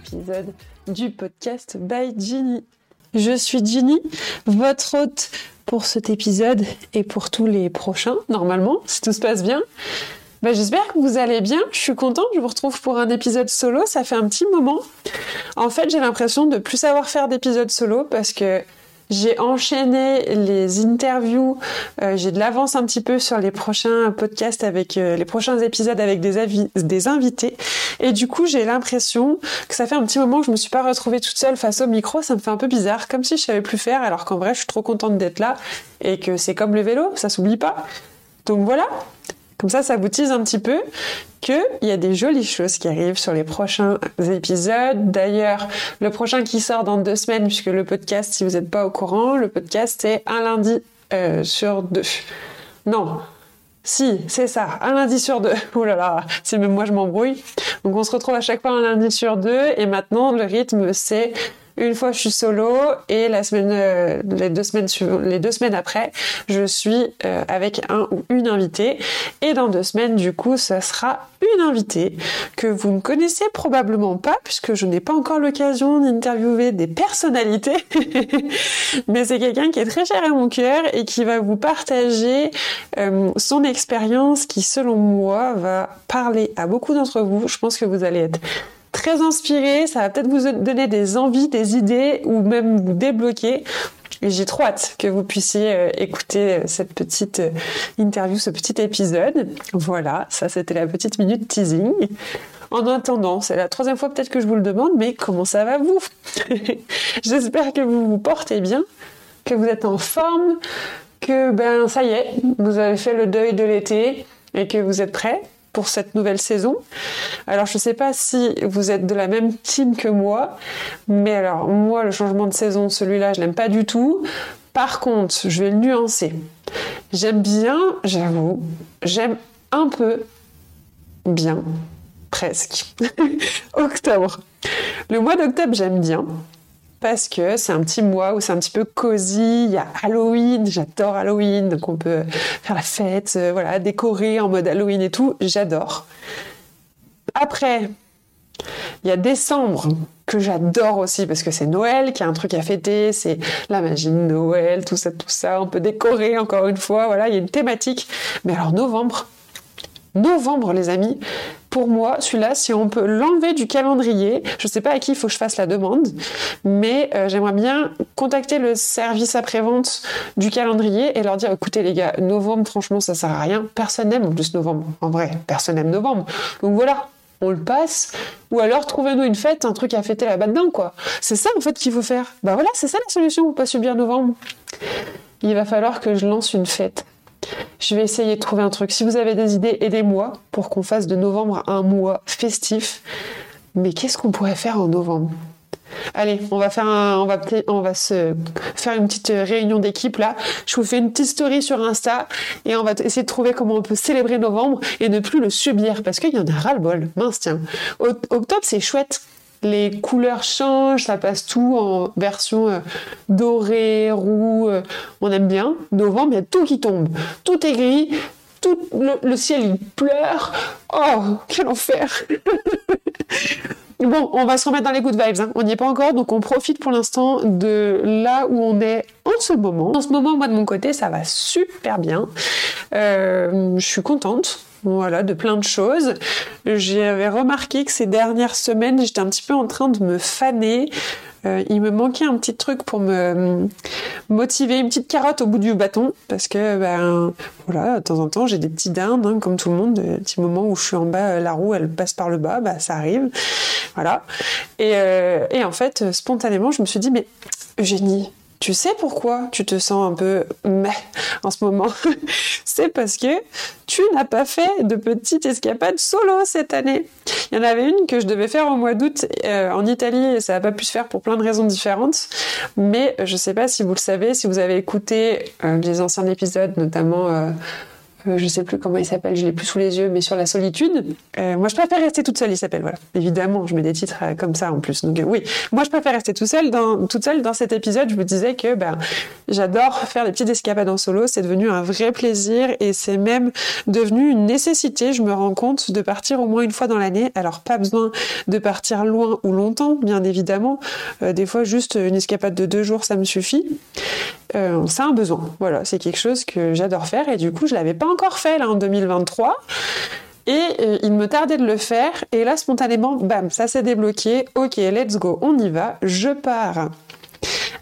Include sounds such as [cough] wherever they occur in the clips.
épisode du podcast by Ginny. Je suis Ginny, votre hôte pour cet épisode et pour tous les prochains, normalement, si tout se passe bien. Ben, J'espère que vous allez bien. Je suis contente. Je vous retrouve pour un épisode solo. Ça fait un petit moment. En fait, j'ai l'impression de plus savoir faire d'épisodes solo parce que j'ai enchaîné les interviews, euh, j'ai de l'avance un petit peu sur les prochains podcasts avec euh, les prochains épisodes avec des, des invités. Et du coup, j'ai l'impression que ça fait un petit moment que je me suis pas retrouvée toute seule face au micro. Ça me fait un peu bizarre, comme si je savais plus faire, alors qu'en vrai, je suis trop contente d'être là et que c'est comme le vélo, ça s'oublie pas. Donc voilà. Comme ça, ça vous un petit peu qu'il y a des jolies choses qui arrivent sur les prochains épisodes. D'ailleurs, le prochain qui sort dans deux semaines, puisque le podcast, si vous n'êtes pas au courant, le podcast c'est un lundi euh, sur deux. Non, si, c'est ça, un lundi sur deux. [laughs] Oh là là, c'est même moi je m'embrouille. Donc on se retrouve à chaque fois un lundi sur deux et maintenant le rythme c'est une fois je suis solo et euh, les deux semaines les deux semaines après, je suis euh, avec un ou une invitée. Et dans deux semaines, du coup, ça sera une invitée que vous ne connaissez probablement pas puisque je n'ai pas encore l'occasion d'interviewer des personnalités. [laughs] Mais c'est quelqu'un qui est très cher à mon cœur et qui va vous partager euh, son expérience qui, selon moi, va parler à beaucoup d'entre vous. Je pense que vous allez être très inspiré, ça va peut-être vous donner des envies, des idées ou même vous débloquer. J'ai trop hâte que vous puissiez euh, écouter euh, cette petite euh, interview, ce petit épisode. Voilà, ça c'était la petite minute teasing. En attendant, c'est la troisième fois peut-être que je vous le demande, mais comment ça va vous? [laughs] J'espère que vous vous portez bien, que vous êtes en forme, que ben ça y est, vous avez fait le deuil de l'été et que vous êtes prêts pour cette nouvelle saison. Alors je ne sais pas si vous êtes de la même team que moi, mais alors moi le changement de saison, celui-là, je l'aime pas du tout. Par contre, je vais le nuancer. J'aime bien, j'avoue, j'aime un peu bien, presque. [laughs] octobre. Le mois d'octobre, j'aime bien parce que c'est un petit mois où c'est un petit peu cosy. Il y a Halloween, j'adore Halloween, donc on peut faire la fête, euh, voilà, décorer en mode Halloween et tout, j'adore. Après, il y a décembre que j'adore aussi parce que c'est Noël, qu'il y a un truc à fêter, c'est la magie de Noël, tout ça, tout ça. On peut décorer encore une fois, voilà, il y a une thématique. Mais alors novembre, novembre les amis, pour moi, celui-là, si on peut l'enlever du calendrier, je ne sais pas à qui il faut que je fasse la demande, mais euh, j'aimerais bien contacter le service après-vente du calendrier et leur dire, écoutez les gars, novembre, franchement, ça sert à rien. Personne n'aime en plus novembre. En vrai, personne n'aime novembre. Donc voilà, on le passe, ou alors trouvez-nous une fête, un truc à fêter là-bas dedans, quoi. C'est ça en fait qu'il faut faire. Bah voilà, c'est ça la solution pas subir novembre. Il va falloir que je lance une fête. Je vais essayer de trouver un truc. Si vous avez des idées, aidez-moi pour qu'on fasse de novembre un mois festif. Mais qu'est-ce qu'on pourrait faire en novembre? Allez, on va faire on va on va se faire une petite réunion d'équipe là. Je vous fais une petite story sur Insta et on va essayer de trouver comment on peut célébrer novembre et ne plus le subir parce qu'il y en a ras le bol. Mince tiens. Octobre c'est chouette les couleurs changent, ça passe tout en version euh, dorée, roux, euh, on aime bien. Novembre, il y a tout qui tombe. Tout est gris, tout le, ciel il pleure. Oh, quel enfer [laughs] Bon, on va se remettre dans les good vibes, hein. on n'y est pas encore, donc on profite pour l'instant de là où on est en ce moment. En ce moment, moi de mon côté, ça va super bien. Euh, je suis contente voilà, de plein de choses. J'avais remarqué que ces dernières semaines, j'étais un petit peu en train de me faner. Euh, il me manquait un petit truc pour me motiver, une petite carotte au bout du bâton, parce que ben voilà, de temps en temps j'ai des petits dindes, hein, comme tout le monde, des petits moments où je suis en bas, la roue elle passe par le bas, bah ça arrive, voilà. Et, euh, et en fait, spontanément, je me suis dit mais Eugénie, tu sais pourquoi tu te sens un peu meh [laughs] en ce moment? [laughs] C'est parce que tu n'as pas fait de petite escapade solo cette année. Il y en avait une que je devais faire au mois d'août euh, en Italie et ça n'a pas pu se faire pour plein de raisons différentes. Mais je ne sais pas si vous le savez, si vous avez écouté euh, les anciens épisodes, notamment euh, je sais plus comment il s'appelle, je l'ai plus sous les yeux, mais sur la solitude. Euh, moi, je préfère rester toute seule, il s'appelle, voilà. Évidemment, je mets des titres euh, comme ça en plus. Donc oui, moi, je préfère rester tout seul. Dans, toute seule dans cet épisode, je vous disais que ben, j'adore faire des petites escapades en solo. C'est devenu un vrai plaisir et c'est même devenu une nécessité. Je me rends compte de partir au moins une fois dans l'année. Alors, pas besoin de partir loin ou longtemps, bien évidemment. des fois, juste une escapade de deux jours, ça me suffit. Euh, c'est un besoin. Voilà, c'est quelque chose que j'adore faire et du coup, je l'avais pas encore fait là en 2023. Et euh, il me tardait de le faire. Et là, spontanément, bam, ça s'est débloqué. Ok, let's go, on y va. Je pars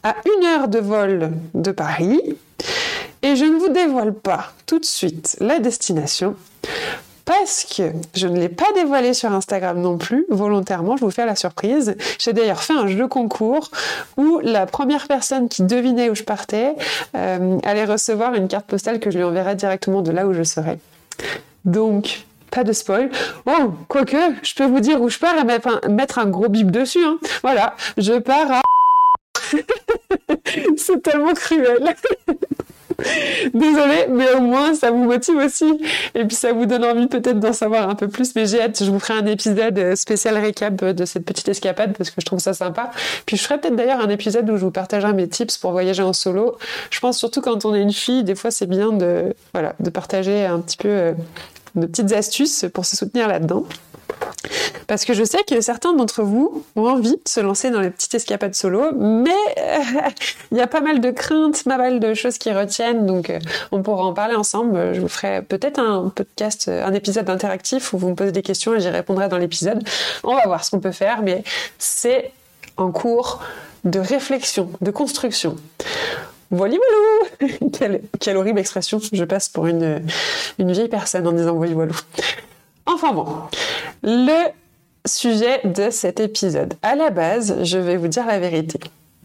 à une heure de vol de Paris. Et je ne vous dévoile pas tout de suite la destination parce que je ne l'ai pas dévoilé sur Instagram non plus, volontairement, je vous fais la surprise. J'ai d'ailleurs fait un jeu concours où la première personne qui devinait où je partais euh, allait recevoir une carte postale que je lui enverrai directement de là où je serais. Donc, pas de spoil. Oh, quoique, je peux vous dire où je pars et mettre un, gros bip dessus. Hein. Voilà, je pars à... [laughs] C'est tellement cruel. [laughs] [laughs] Désolée, mais au moins ça vous motive aussi. Et puis ça vous donne envie peut-être d'en savoir un peu plus. Mais j'ai hâte, je vous ferai un épisode spécial récap de cette petite escapade parce que je trouve ça sympa. Puis je ferai peut-être d'ailleurs un épisode où je vous partagerai mes tips pour voyager en solo. Je pense surtout quand on est une fille, des fois c'est bien de, voilà, de partager un petit peu euh, de petites astuces pour se soutenir là-dedans. Parce que je sais que certains d'entre vous ont envie de se lancer dans les petites escapades solo, mais [laughs] il y a pas mal de craintes, pas mal de choses qui retiennent, donc euh, on pourra en parler ensemble. Je vous ferai peut-être un podcast, un épisode interactif où vous me posez des questions et j'y répondrai dans l'épisode. On va voir ce qu'on peut faire, mais c'est en cours de réflexion, de construction. Voilà, [laughs] quelle, quelle horrible expression. Je passe pour une, vieille personne en disant voilà. Enfin bon, le sujet de cet épisode. À la base, je vais vous dire la vérité.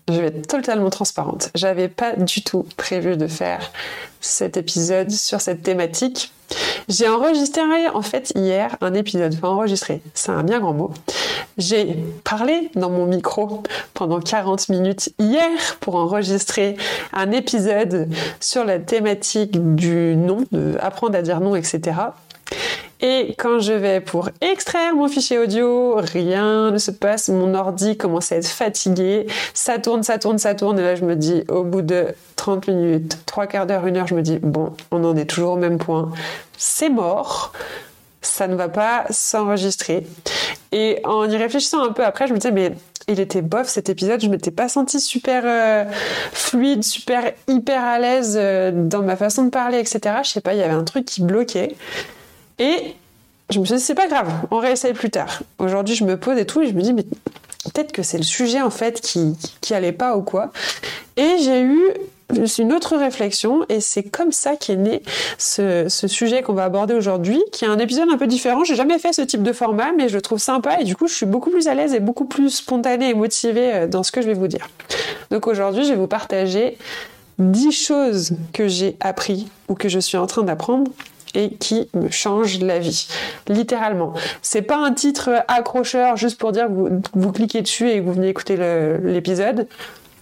Je vais être totalement transparente. J'avais pas du tout prévu de faire cet épisode sur cette thématique. J'ai enregistré en fait hier un épisode, enfin enregistré, c'est un bien grand mot. J'ai parlé dans mon micro pendant 40 minutes hier pour enregistrer un épisode sur la thématique du nom, de apprendre à dire non, etc. Et quand je vais pour extraire mon fichier audio, rien ne se passe, mon ordi commence à être fatigué, ça tourne, ça tourne, ça tourne, et là je me dis, au bout de 30 minutes, 3 quarts d'heure, une heure, je me dis, bon, on en est toujours au même point, c'est mort, ça ne va pas s'enregistrer. Et en y réfléchissant un peu après, je me disais, mais il était bof cet épisode, je m'étais pas sentie super euh, fluide, super hyper à l'aise euh, dans ma façon de parler, etc. Je sais pas, il y avait un truc qui bloquait. Et je me suis dit, c'est pas grave, on réessaye plus tard. Aujourd'hui, je me pose et tout, et je me dis, mais peut-être que c'est le sujet en fait qui, qui allait pas ou quoi. Et j'ai eu une autre réflexion et c'est comme ça qu'est né ce, sujet qu'on va aborder aujourd'hui, qui est un épisode un peu différent. J'ai jamais fait ce type de format, mais je le trouve sympa et du coup je suis beaucoup plus à l'aise et beaucoup plus spontanée et motivée euh, dans ce que je vais vous dire. Donc aujourd'hui je vais vous partager 10 choses que j'ai appris ou que je suis en train d'apprendre et qui me change la vie. Littéralement. C'est pas un titre accrocheur juste pour dire que vous, vous cliquez dessus et que vous venez écouter l'épisode.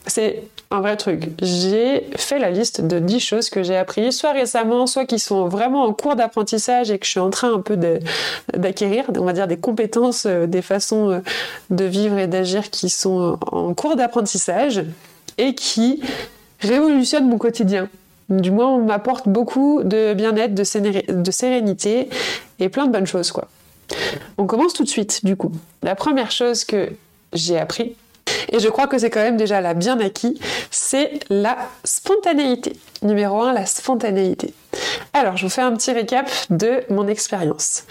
C'est un vrai truc. J'ai fait la liste de 10 choses que j'ai appris, soit récemment, soit qui sont vraiment en cours d'apprentissage et que je suis en train un peu d'acquérir, on va dire des compétences, euh, des façons euh, de vivre et d'agir qui sont en cours d'apprentissage et qui révolutionnent mon quotidien. Du moins, on m'apporte beaucoup de bien-être, de, sérénité et plein de bonnes choses, quoi. On commence tout de suite, du coup. La première chose que j'ai appris, et je crois que c'est quand même déjà la bien acquis, c'est la spontanéité. Numéro 1, la spontanéité. Alors, je vous fais un petit récap de mon expérience.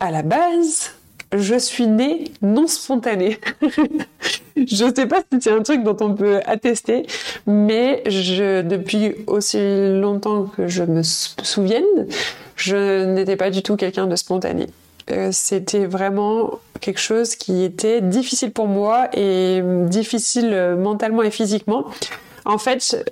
À la base, je suis née non spontanée. [laughs] je ne sais pas si c'est un truc dont on peut attester, mais je, depuis aussi longtemps que je me souvienne, je n'étais pas du tout quelqu'un de spontané. Euh, c'était vraiment quelque chose qui était difficile pour moi et difficile mentalement et physiquement. En fait,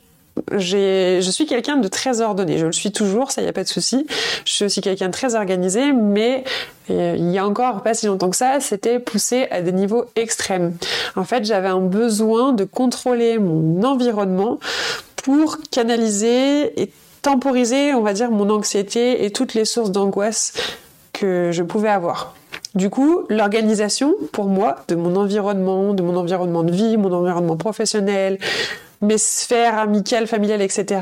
je suis quelqu'un de très ordonné. Je le suis toujours, ça y a pas de souci. Je suis aussi quelqu'un de très organisé, mais euh, il y a encore pas si longtemps que ça, c'était poussé à des niveaux extrêmes. En fait, j'avais un besoin de contrôler mon environnement pour canaliser et temporiser, on va dire, mon anxiété et toutes les sources d'angoisse que je pouvais avoir. Du coup, l'organisation, pour moi, de mon environnement, de mon environnement de vie, mon environnement professionnel, mes sphères amicales, familiales, etc.,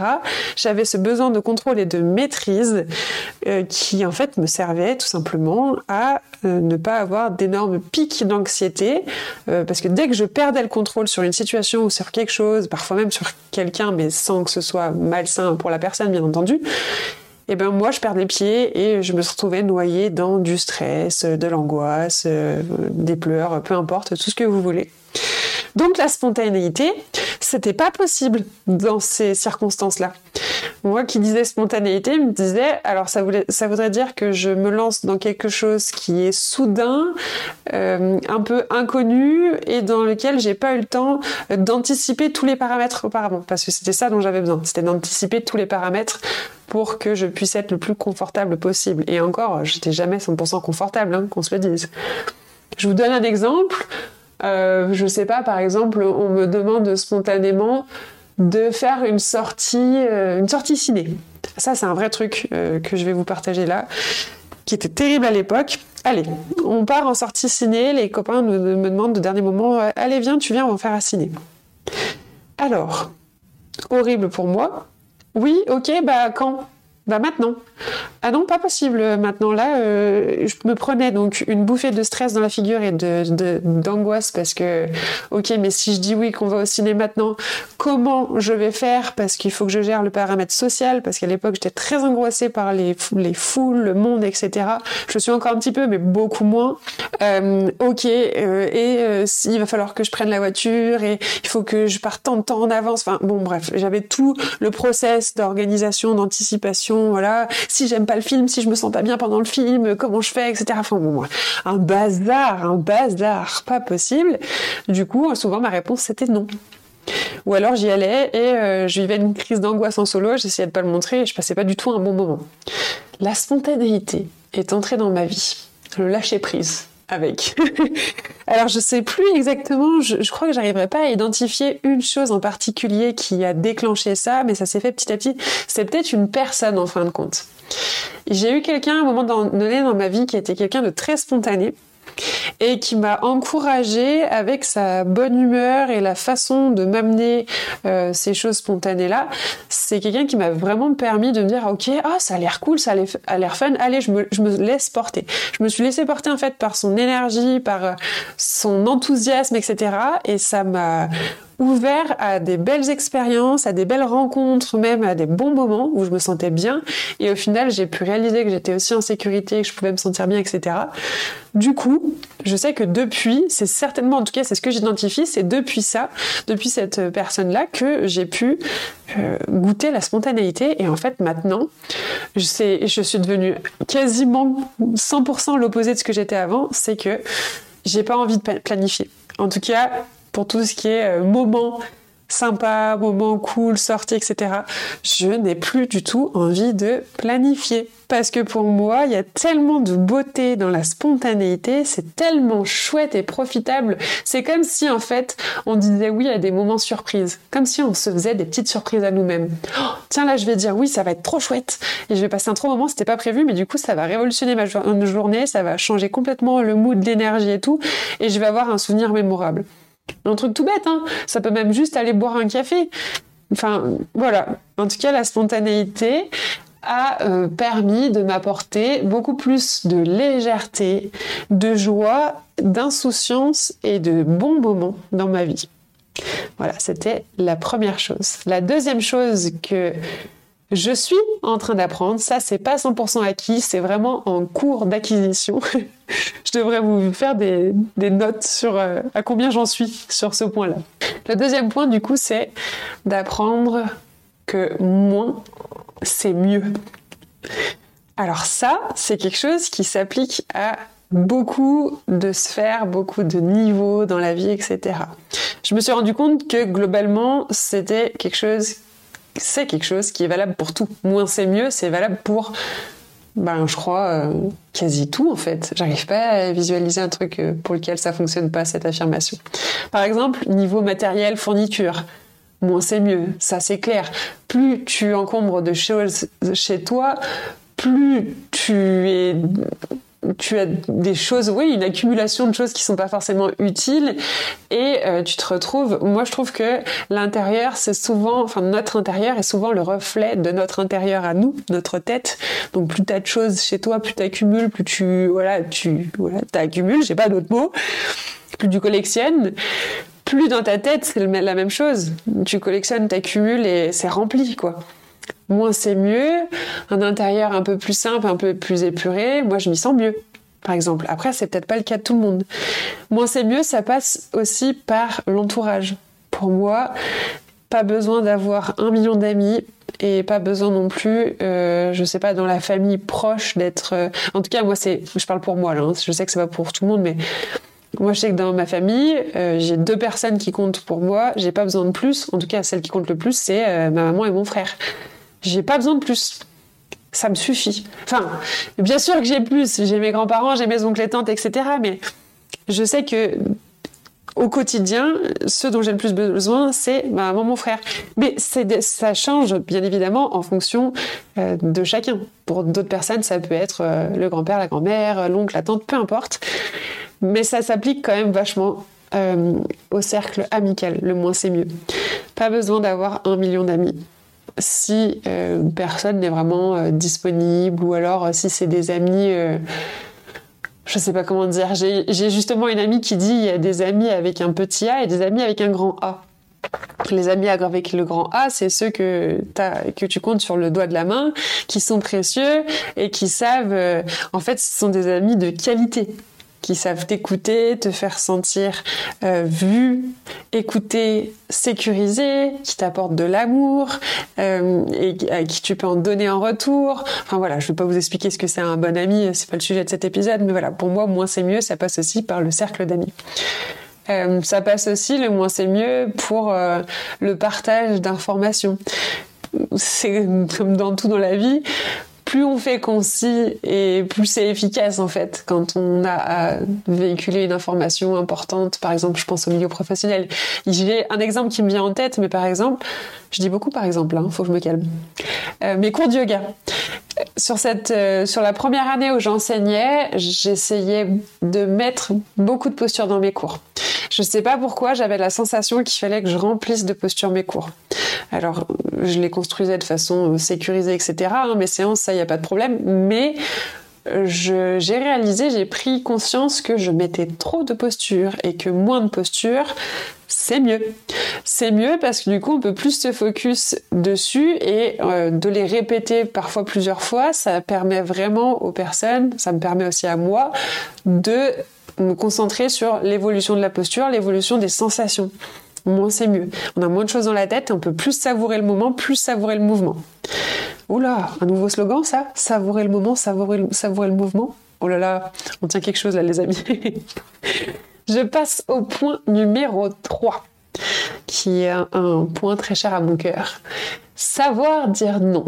j'avais ce besoin de contrôle et de maîtrise euh, qui, en fait, me servait tout simplement à euh, ne pas avoir d'énormes pics d'anxiété, euh, parce que dès que je perdais le contrôle sur une situation ou sur quelque chose, parfois même sur quelqu'un, mais sans que ce soit malsain pour la personne, bien entendu, eh ben moi je perds les pieds et je me retrouvais noyée dans du stress, de l'angoisse, des pleurs, peu importe, tout ce que vous voulez. Donc la spontanéité, c'était pas possible dans ces circonstances-là. Moi qui disais spontanéité, me disais, alors ça, voudrait dire que je me lance dans quelque chose qui est soudain, euh, un peu inconnu et dans lequel j'ai pas eu le temps d'anticiper tous les paramètres auparavant. Parce que c'était ça dont j'avais besoin, c'était d'anticiper tous les paramètres pour que je puisse être le plus confortable possible. Et encore, j'étais jamais 100% confortable, hein, qu'on se le dise. Je vous donne un exemple. Euh, je sais pas, par exemple, on me demande spontanément de faire une sortie, euh, une sortie ciné. Ça, c'est un vrai truc euh, que je vais vous partager là, qui était terrible à l'époque. Allez, on part en sortie ciné. Les copains me, me demandent de dernier moment, allez viens, tu viens, on va faire un ciné. Alors, horrible pour moi. Oui, ok, bah quand? Bah maintenant. Ah non, pas possible. Maintenant là, euh, je me prenais donc une bouffée de stress dans la figure et de d'angoisse parce que, ok, mais si je dis oui qu'on va au ciné maintenant, comment je vais faire? Parce qu'il faut que je gère le paramètre social. Parce qu'à l'époque, j'étais très angoissée par les les foules, le monde, etc. Je suis encore un petit peu, mais beaucoup moins. Euh, ok, euh, et il va falloir que je prenne la voiture et il faut que je parte tant de temps en avance. Enfin bon, bref, j'avais tout le process d'organisation, d'anticipation voilà, si j'aime pas le film, si je me sens pas bien pendant le film, comment je fais, etc. Enfin bon, un bazar, un bazar, pas possible. Du coup, souvent ma réponse c'était non. Ou alors j'y allais et euh, je vivais une crise d'angoisse en solo, j'essayais de pas le montrer et je passais pas du tout un bon moment. La spontanéité est entrée dans ma vie, le lâcher prise avec. [laughs] Alors je sais plus exactement, je, crois que j'arriverai pas à identifier une chose en particulier qui a déclenché ça, mais ça s'est fait petit à petit. C'est peut-être une personne en fin de compte. J'ai eu quelqu'un à un moment donné dans ma vie qui était quelqu'un de très spontané et qui m'a encouragée avec sa bonne humeur et la façon de m'amener euh, ces choses spontanées là. C'est quelqu'un qui m'a vraiment permis de me dire ok ah ça a l'air cool, ça a l'air fun, allez je me, je me laisse porter. Je me suis laissée porter en fait par son énergie, par euh, son enthousiasme etc. Et ça m'a ouvert à des belles expériences, à des belles rencontres, même à des bons moments où je me sentais bien. Et au final, j'ai pu réaliser que j'étais aussi en sécurité, que je pouvais me sentir bien, etc. Du coup, je sais que depuis, c'est certainement, en tout cas, c'est ce que j'identifie, c'est depuis ça, depuis cette personne-là, que j'ai pu euh, goûter la spontanéité. Et en fait, maintenant, je, sais, je suis devenue quasiment 100% l'opposé de ce que j'étais avant, c'est que j'ai pas envie de planifier. En tout cas, pour tout ce qui est euh, moment sympa, moment cool, sortie, etc. Je n'ai plus du tout envie de planifier. Parce que pour moi, il y a tellement de beauté dans la spontanéité, c'est tellement chouette et profitable. C'est comme si en fait on disait oui à des moments surprises, comme si on se faisait des petites surprises à nous-mêmes. Oh, tiens là, je vais dire oui, ça va être trop chouette et je vais passer un trop moment, c'était pas prévu, mais du coup ça va révolutionner ma journée, ça va changer complètement le mood, l'énergie et tout, et je vais avoir un souvenir mémorable. Un truc tout bête, hein. Ça peut même juste aller boire un café. Enfin, voilà. En tout cas, la spontanéité a euh, permis de m'apporter beaucoup plus de légèreté, de joie, d'insouciance et de bons moments dans ma vie. Voilà, c'était la première chose. La deuxième chose que je suis en train d'apprendre. Ça, c'est pas 100% acquis, c'est vraiment en cours d'acquisition. [laughs] je devrais vous faire des, notes sur euh, à combien j'en suis sur ce point-là. Le deuxième point, du coup, c'est d'apprendre que moins, c'est mieux. Alors ça, c'est quelque chose qui s'applique à beaucoup de sphères, beaucoup de niveaux dans la vie, etc. Je me suis rendu compte que globalement, c'était quelque chose c'est quelque chose qui est valable pour tout. Moins c'est mieux, c'est valable pour, ben, je crois, euh, quasi tout en fait. J'arrive pas à visualiser un truc euh, pour lequel ça fonctionne pas, cette affirmation. Par exemple, niveau matériel, fourniture. moins c'est mieux. Ça, c'est clair. Plus tu encombres de choses chez toi, plus tu es tu as des choses, oui, une accumulation de choses qui sont pas forcément utiles et euh, tu te retrouves. Moi, je trouve que l'intérieur, c'est souvent, enfin notre intérieur est souvent le reflet de notre intérieur à nous, notre tête. Donc plus t'as de choses chez toi, plus t'accumules, plus tu, voilà, tu, voilà, t'accumules. J'ai pas d'autre mot. Plus tu collectionnes, plus dans ta tête, c'est la même chose. Tu collectionnes, t'accumules et c'est rempli, quoi moins c'est mieux, un intérieur un peu plus simple, un peu plus épuré, moi je m'y sens mieux. Par exemple. Après, c'est peut-être pas le cas de tout le monde. Moins c'est mieux, ça passe aussi par l'entourage. Pour moi, pas besoin d'avoir un million d'amis et pas besoin non plus, euh, je sais pas, dans la famille proche d'être. Euh, en tout cas, moi, c'est, je parle pour moi là. Hein. je sais que c'est pas pour tout le monde, mais moi, je sais que dans ma famille, euh, j'ai deux personnes qui comptent pour moi. J'ai pas besoin de plus. En tout cas, celle qui compte le plus, c'est ma maman et mon frère. J'ai pas besoin de plus. Ça me suffit. Enfin, bien sûr que j'ai plus. J'ai mes grands-parents, j'ai mes oncles et tantes, etc. Mais je sais que au quotidien, ce dont j'ai le plus besoin, c'est ma maman, mon frère. Mais ça change bien évidemment en fonction euh, de chacun. Pour d'autres personnes, ça peut être euh, le grand-père, la grand-mère, l'oncle, la tante, peu importe. Mais ça s'applique quand même vachement euh, au cercle amical. Le moins, c'est mieux. Pas besoin d'avoir un million d'amis si euh, personne n'est vraiment euh, disponible ou alors euh, si c'est des amis je sais pas comment dire. J'ai justement une amie qui dit il y a des amis avec un petit A et des amis avec un grand A. Les amis avec le grand A, c'est ceux que, que tu comptes sur le doigt de la main, qui sont précieux et qui savent, en fait, ce sont des amis de qualité qui savent t'écouter, te faire sentir euh, vu, écouter, sécurisé, qui t'apportent de l'amour euh, et à qui tu peux en donner en retour. Enfin voilà, je ne vais pas vous expliquer ce que c'est un bon ami, c'est pas le sujet de cet épisode, mais voilà, pour moi, moins c'est mieux, ça passe aussi par le cercle d'amis. Euh, ça passe aussi, le moins c'est mieux, pour le partage d'informations. C'est comme dans tout dans la vie, plus on fait concis et plus c'est efficace en fait quand on a à véhiculer une information importante. Par exemple, je pense au milieu professionnel. J'ai un exemple qui me vient en tête, mais par exemple, je dis beaucoup par exemple, hein, faut que je me calme. Euh, mes cours de yoga. Sur, cette, euh, sur la première année où j'enseignais, j'essayais de mettre beaucoup de postures dans mes cours. Je sais pas pourquoi, j'avais la sensation qu'il fallait que je remplisse de postures mes cours. Alors, je les construisais de façon sécurisée, etc. Hein, mes séances, ça, il n'y a pas de problème. Mais j'ai réalisé, j'ai pris conscience que je mettais trop de postures et que moins de postures, c'est mieux. C'est mieux parce que du coup, on peut plus se focus dessus et euh, de les répéter parfois plusieurs fois, ça permet vraiment aux personnes, ça me permet aussi à moi de me concentrer sur l'évolution de la posture, l'évolution des sensations moins c'est mieux. On a moins de choses dans la tête et on peut plus savourer le moment, plus savourer le mouvement. Oula, un nouveau slogan ça? Savourer le moment, savourer le, mouvement? Oh là là, on tient quelque chose là les amis. [laughs] Je passe au point numéro 3, qui est un, un point très cher à mon cœur. Savoir dire non.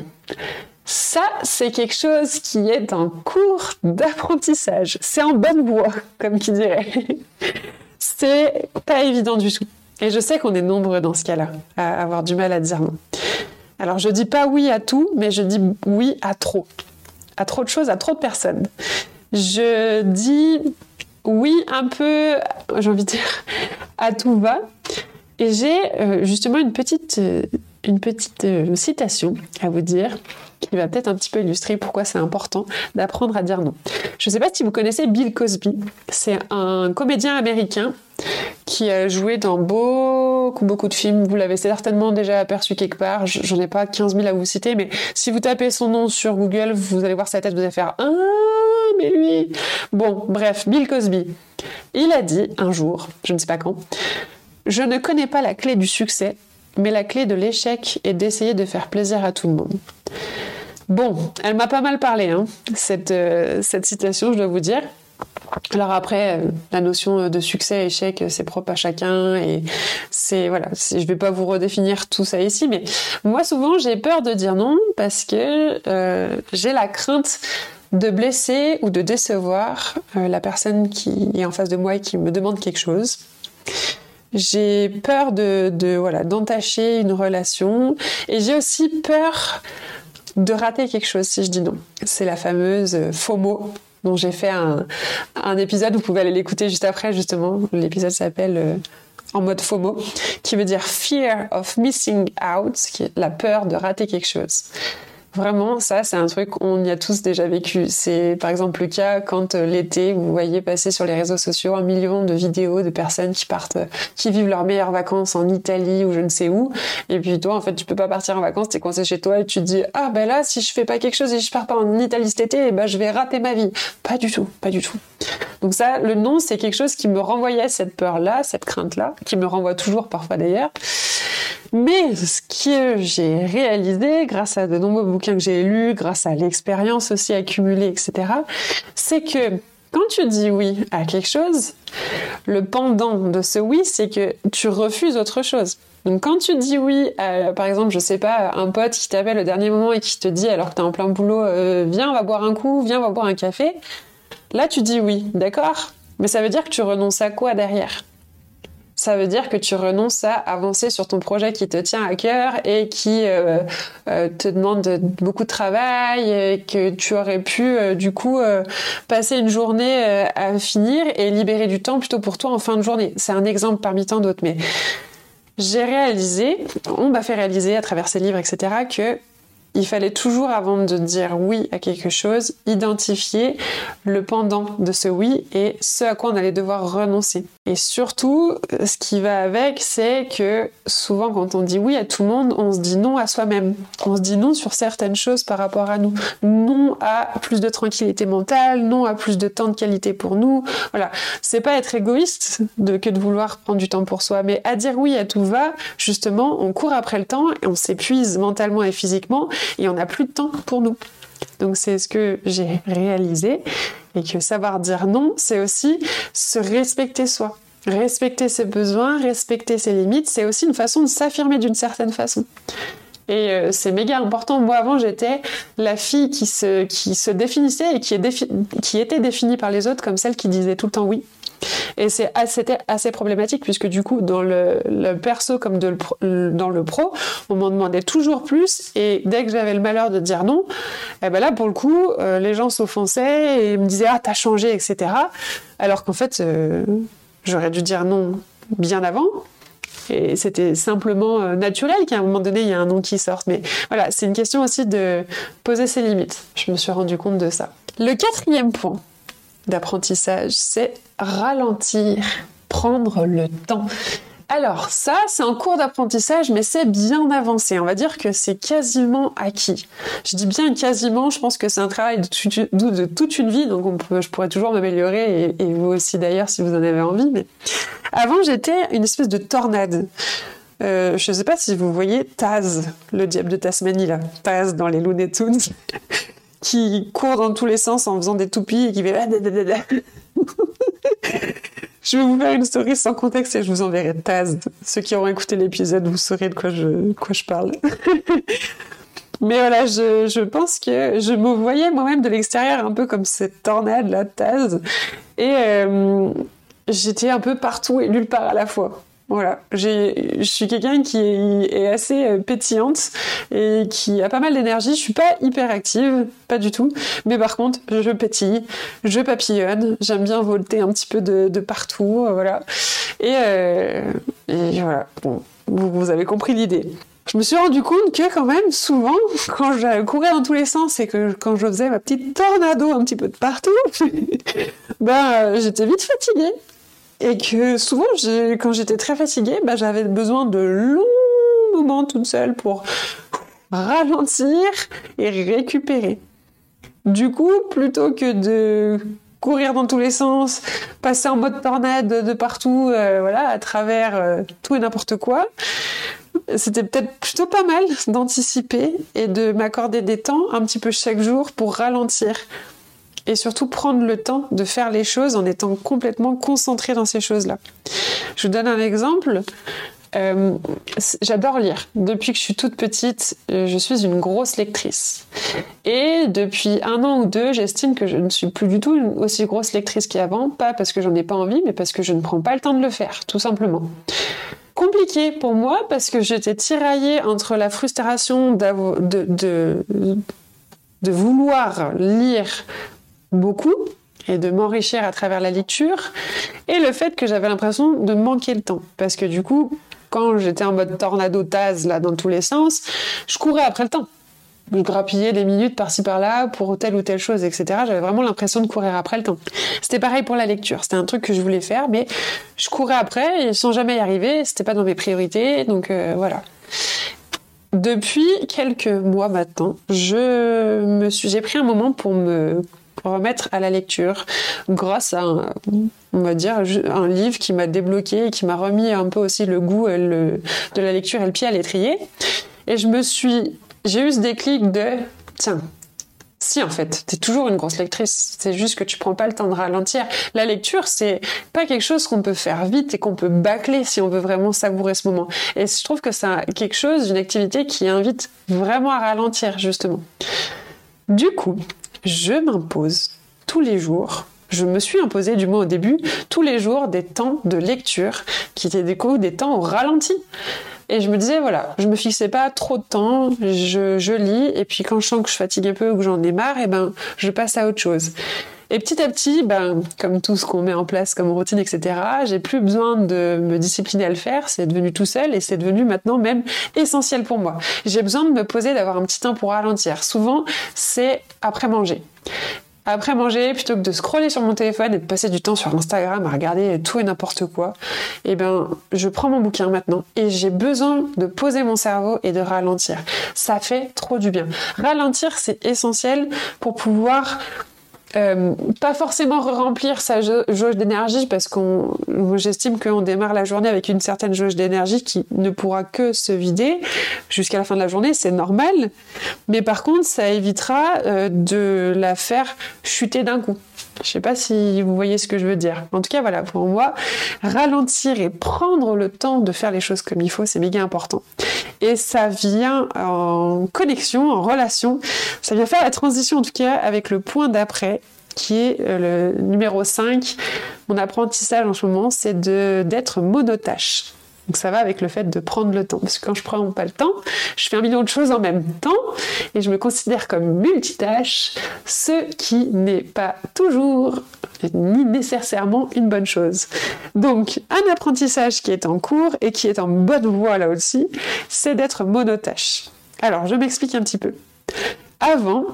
Ça, c'est quelque chose qui est en cours d'apprentissage. C'est en bonne voie, comme qui dirait. c'est pas évident du tout. Et je sais qu'on est nombreux dans ce cas-là, à avoir du mal à dire non. Alors je dis pas oui à tout, mais je dis oui à trop. À trop de choses, à trop de personnes. Je dis oui un peu, j'ai envie de dire, à tout va. Et j'ai euh, justement une petite, euh, une petite euh, citation à vous dire qui va peut-être un petit peu illustrer pourquoi c'est important d'apprendre à dire non. Je ne sais pas si vous connaissez Bill Cosby. C'est un comédien américain qui a joué dans beaucoup, beaucoup de films. Vous l'avez certainement déjà aperçu quelque part. J'en ai pas 15 000 à vous citer, mais si vous tapez son nom sur Google, vous allez voir sa tête, vous allez faire Ah, mais lui Bon, bref, Bill Cosby. Il a dit un jour, je ne sais pas quand, Je ne connais pas la clé du succès, mais la clé de l'échec est d'essayer de faire plaisir à tout le monde. Bon, elle m'a pas mal parlé, hein, cette, euh, cette citation, je dois vous dire. Alors après, euh, la notion de succès, échec, c'est propre à chacun et c'est voilà. Je vais pas vous redéfinir tout ça ici, mais moi souvent j'ai peur de dire non parce que euh, j'ai la crainte de blesser ou de décevoir la personne qui est en face de moi et qui me demande quelque chose. j'ai peur de voilà d'entacher une relation et j'ai aussi peur de rater quelque chose si je dis non. C'est la fameuse FOMO dont j'ai fait un, un, épisode, vous pouvez aller l'écouter juste après justement. L'épisode s'appelle euh, en mode FOMO, qui veut dire Fear of Missing Out, qui est la peur de rater quelque chose. Vraiment, ça, c'est un truc qu'on y a tous déjà vécu. C'est par exemple le cas quand euh, l'été, vous voyez passer sur les réseaux sociaux un million de vidéos de personnes qui partent, euh, qui vivent leurs meilleures vacances en Italie ou je ne sais où. Et puis toi, en fait, tu peux pas partir en vacances, t'es coincé chez toi et tu te dis, ah ben là, si je fais pas quelque chose et je pars pas en Italie cet été, eh ben je vais rater ma vie. Pas du tout, pas du tout. Donc ça, le non, c'est quelque chose qui me renvoyait cette peur-là, cette crainte-là, qui me renvoie toujours parfois d'ailleurs. Mais ce que j'ai réalisé grâce à de nombreux bouquins que j'ai lus, grâce à l'expérience aussi accumulée, etc., c'est que quand tu dis oui à quelque chose, le pendant de ce oui, c'est que tu refuses autre chose. Donc quand tu dis oui, à, par exemple, je sais pas, un pote qui t'appelle au dernier moment et qui te dit alors que t'es en plein boulot, euh, viens, on va boire un coup, viens, on va boire un café. Là, tu dis oui, d'accord? Mais ça veut dire que tu renonces à quoi derrière? Ça veut dire que tu renonces à avancer sur ton projet qui te tient à cœur et qui euh, euh, te demande beaucoup de travail que tu aurais pu euh, du coup passer une journée à finir et libérer du temps plutôt pour toi en fin de journée. C'est un exemple parmi tant d'autres, mais j'ai réalisé, on m'a fait réaliser à travers ces livres, etc., que il fallait toujours, avant de dire oui à quelque chose, identifier le pendant de ce oui et ce à quoi on allait devoir renoncer. Et surtout, ce qui va avec, c'est que souvent quand on dit oui à tout le monde, on se dit non à soi-même. On se dit non sur certaines choses par rapport à nous. Non à plus de tranquillité mentale, non à plus de temps de qualité pour nous. Voilà. C'est pas être égoïste que de vouloir prendre du temps pour soi, mais à dire oui à tout va, justement, on court après le temps et on s'épuise mentalement et physiquement et on n'a plus de temps pour nous. Donc c'est ce que j'ai réalisé et que savoir dire non, c'est aussi se respecter soi. Respecter ses besoins, respecter ses limites, c'est aussi une façon de s'affirmer d'une certaine façon. Et euh, c'est méga important. Moi, avant, j'étais la fille qui se, qui se définissait et qui, est qui était définie par les autres comme celle qui disait tout le temps oui. Et c'était assez problématique puisque du coup, dans le, perso comme dans le pro, on m'en demandait toujours plus. Et dès que j'avais le malheur de dire non, eh ben là, pour le coup, euh, les gens s'offensaient et me disaient Ah, t'as changé, etc. Alors qu'en fait, euh, j'aurais dû dire non bien avant. Et c'était simplement euh, naturel qu'à un moment donné, il y a un nom qui sorte. Mais voilà, c'est une question aussi de poser ses limites. Je me suis rendu compte de ça. Le quatrième point, d'apprentissage, c'est ralentir, prendre le temps. Alors ça, c'est un cours d'apprentissage, mais c'est bien avancé. On va dire que c'est quasiment acquis. Je dis bien quasiment, je pense que c'est un travail de, toute une vie, donc je pourrais toujours m'améliorer, et, vous aussi d'ailleurs si vous en avez envie. Mais avant, j'étais une espèce de tornade. Euh, je ne sais pas si vous voyez Taz, le diable de Tasmanie là, Taz dans les Looney Tunes qui court dans tous les sens en faisant des toupies et qui fait... [laughs] je vais vous faire une story sans contexte et je vous enverrai Taz. Ceux qui auront écouté l'épisode, vous saurez de quoi je, quoi je parle. [laughs] Mais voilà, je, je, pense que je me voyais moi-même de l'extérieur un peu comme cette tornade, la Taz. Et euh, j'étais un peu partout et nulle part à la fois. Voilà, je suis quelqu'un qui est, assez euh, pétillante et qui a pas mal d'énergie. Je suis pas hyper active, pas du tout, mais par contre, je pétille, je papillonne, j'aime bien volter un petit peu de, partout, euh, voilà. Euh, et, voilà, bon, vous, avez compris l'idée. Je me suis rendu compte que quand même souvent quand je courais dans tous les sens et que quand je faisais ma petite tornado un petit peu de partout [laughs] ben j'étais vite fatiguée et que souvent, quand j'étais très fatiguée, bah, j'avais besoin de longs moments toute seule pour ralentir et récupérer. Du coup, plutôt que de courir dans tous les sens, passer en mode tornade de partout, euh, voilà, à travers euh, tout et n'importe quoi, c'était peut-être plutôt pas mal d'anticiper et de m'accorder des temps un petit peu chaque jour pour ralentir, et surtout prendre le temps de faire les choses en étant complètement concentré dans ces choses-là. Je vous donne un exemple. Euh, j'adore lire. Depuis que je suis toute petite, euh, je suis une grosse lectrice. Et depuis un an ou deux, j'estime que je ne suis plus du tout une aussi grosse lectrice qu'avant. Pas parce que j'en ai pas envie, mais parce que je ne prends pas le temps de le faire, tout simplement compliqué pour moi parce que j'étais tiraillée entre la frustration de, vouloir lire beaucoup et de m'enrichir à travers la lecture et le fait que j'avais l'impression de manquer le temps parce que du coup quand j'étais en mode tornado taz là dans tous les sens je courais après le temps je grappillais des minutes par-ci par-là pour telle ou telle chose, etc. J'avais vraiment l'impression de courir après le temps. C'était pareil pour la lecture. C'était un truc que je voulais faire, mais je courais après sans jamais y arriver. C'était pas dans mes priorités, donc euh, voilà. Depuis quelques mois maintenant, je me suis, j'ai pris un moment pour me remettre à la lecture grâce à un, on va dire un livre qui m'a débloqué et qui m'a remis un peu aussi le goût de la lecture et le pied à l'étrier. Et je me suis j'ai eu ce déclic de tiens, si en fait, t'es toujours une grosse lectrice, c'est juste que tu prends pas le temps de ralentir. La lecture, c'est pas quelque chose qu'on peut faire vite et qu'on peut bâcler si on veut vraiment savourer ce moment. Et je trouve que c'est quelque chose, une activité qui invite vraiment à ralentir justement. Du coup, je m'impose tous les jours je me suis imposé, du moins au début, tous les jours des temps de lecture qui étaient des, des temps au ralenti. Et je me disais, voilà, je me fixais pas trop de temps, je, lis, et puis quand je sens que je fatigue un peu ou que j'en ai marre, eh ben, je passe à autre chose. Et petit à petit, ben, comme tout ce qu'on met en place comme routine, etc., j'ai plus besoin de me discipliner à le faire. C'est devenu tout seul et c'est devenu maintenant même essentiel pour moi. J'ai besoin de me poser, d'avoir un petit temps pour ralentir. Souvent, c'est après manger après manger, plutôt que de scroller sur mon téléphone et de passer du temps sur Instagram à regarder tout et n'importe quoi, eh ben, je prends mon bouquin maintenant et j'ai besoin de poser mon cerveau et de ralentir. Ça fait trop du bien. Ralentir, c'est essentiel pour pouvoir euh, pas forcément remplir sa jauge d'énergie parce qu'on, j'estime qu'on démarre la journée avec une certaine jauge d'énergie qui ne pourra que se vider jusqu'à la fin de la journée, c'est normal. Mais par contre, ça évitera euh, de la faire chuter d'un coup. Je sais pas si vous voyez ce que je veux dire. En tout cas, voilà, pour moi, ralentir et prendre le temps de faire les choses comme il faut, c'est méga important. Et ça vient en connexion, en relation. Ça vient faire la transition, en tout cas, avec le point d'après, qui est euh, le numéro 5. Mon apprentissage en ce moment, c'est d'être monotache. Donc ça va avec le fait de prendre le temps. Parce que quand je prends pas le temps, je fais un million de choses en même temps et je me considère comme multitâche, ce qui n'est pas toujours ni nécessairement une bonne chose. Donc un apprentissage qui est en cours et qui est en bonne voie là aussi, c'est d'être monotâche. Alors je m'explique un petit peu. Avant,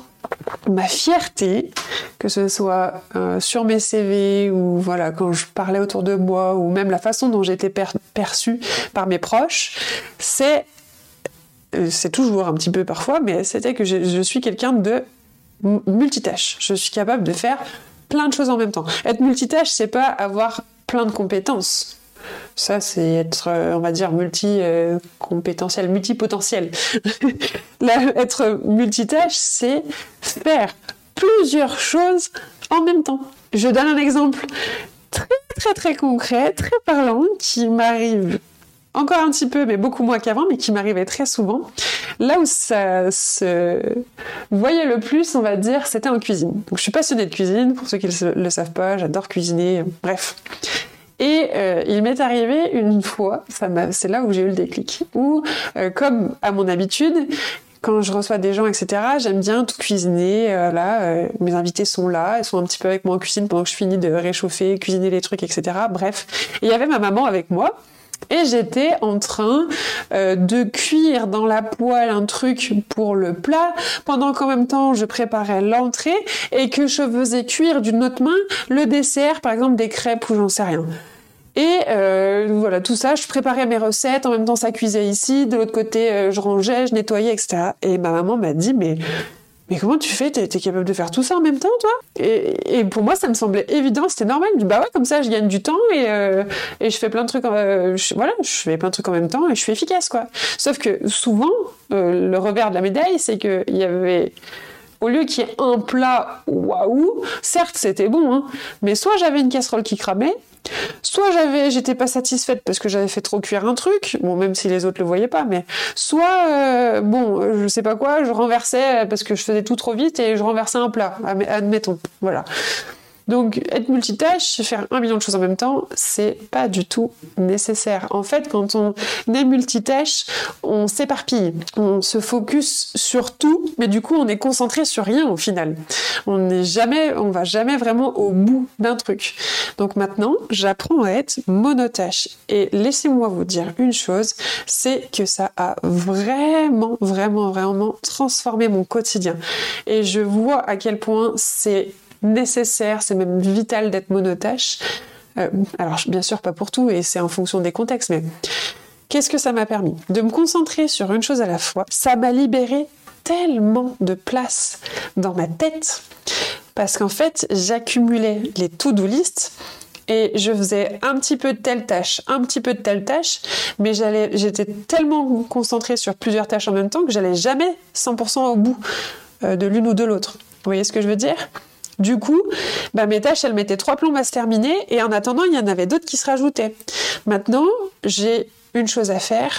ma fierté, que ce soit euh, sur mes CV ou voilà quand je parlais autour de moi ou même la façon dont j'étais perçue par mes proches, c'est euh, c'est toujours un petit peu parfois, mais c'était que je, suis quelqu'un de multitâche. Je suis capable de faire plein de choses en même temps. Être multitâche, c'est pas avoir plein de compétences. Ça, c'est être, euh, on va dire, multi-compétentiel, multipotentiel. [laughs] être multitâche, c'est faire plusieurs choses en même temps. Je donne un exemple très très très concret, très parlant, qui m'arrive encore un petit peu, mais beaucoup moins qu'avant, mais qui m'arrivait très souvent. Là où ça se voyait le plus, on va dire, c'était en cuisine. Donc je suis passionnée de cuisine, pour ceux qui ne le savent pas, j'adore cuisiner, bref. Et euh, il m'est arrivé une fois, c'est là où j'ai eu le déclic, où, euh, comme à mon habitude, quand je reçois des gens, etc., j'aime bien tout cuisiner. Euh, là, euh, mes invités sont là, ils sont un petit peu avec moi en cuisine pendant que je finis de réchauffer, cuisiner les trucs, etc. Bref, il y avait ma maman avec moi. Et j'étais en train euh, de cuire dans la poêle un truc pour le plat, pendant qu'en même temps je préparais l'entrée et que je faisais cuire d'une autre main le dessert, par exemple des crêpes ou j'en sais rien. Et euh, voilà, tout ça, je préparais mes recettes, en même temps ça cuisait ici, de l'autre côté euh, je rangeais, je nettoyais, etc. Et ma maman m'a dit, mais mais comment tu fais? T'es es capable de faire tout ça en même temps, toi? Et, pour moi, ça me semblait évident, c'était normal. Bah ouais, comme ça, je gagne du temps et, euh, je fais plein de trucs. je, voilà, je fais plein de trucs en même temps et je suis efficace, quoi. Sauf que souvent, le revers de la médaille, c'est qu'il y avait au lieu qu'il y ait un plat waouh, certes c'était bon, hein, mais soit j'avais une casserole qui cramait, soit j'avais, j'étais pas satisfaite parce que j'avais fait trop cuire un truc, bon même si les autres le voyaient pas, mais soit euh, bon, je sais pas quoi, je renversais parce que je faisais tout trop vite et je renversais un plat, admettons, voilà. Donc être multitâche, faire un million de choses en même temps, c'est pas du tout nécessaire. En fait, quand on est multitâche, on s'éparpille, on se focus sur tout, mais du coup on est concentré sur rien au final. On n'est jamais, on va jamais vraiment au bout d'un truc. Donc maintenant, j'apprends à être monotâche. Et laissez-moi vous dire une chose, c'est que ça a vraiment, vraiment, vraiment transformé mon quotidien. Et je vois à quel point c'est nécessaire, c'est même vital d'être monotâche. Euh, alors bien sûr pas pour tout et c'est en fonction des contextes, mais qu'est-ce que ça m'a permis? De me concentrer sur une chose à la fois. Ça m'a libéré tellement de place dans ma tête parce qu'en fait j'accumulais les to-do list et je faisais un petit peu de telle tâche, un petit peu de telle tâche, mais j'étais tellement concentrée sur plusieurs tâches en même temps que j'allais jamais 100% au bout euh, de l'une ou de l'autre. Vous voyez ce que je veux dire? Du coup, bah, mes tâches, elles mettaient trois plombs à se terminer et en attendant, il y en avait d'autres qui se rajoutaient. Maintenant, j'ai une chose à faire.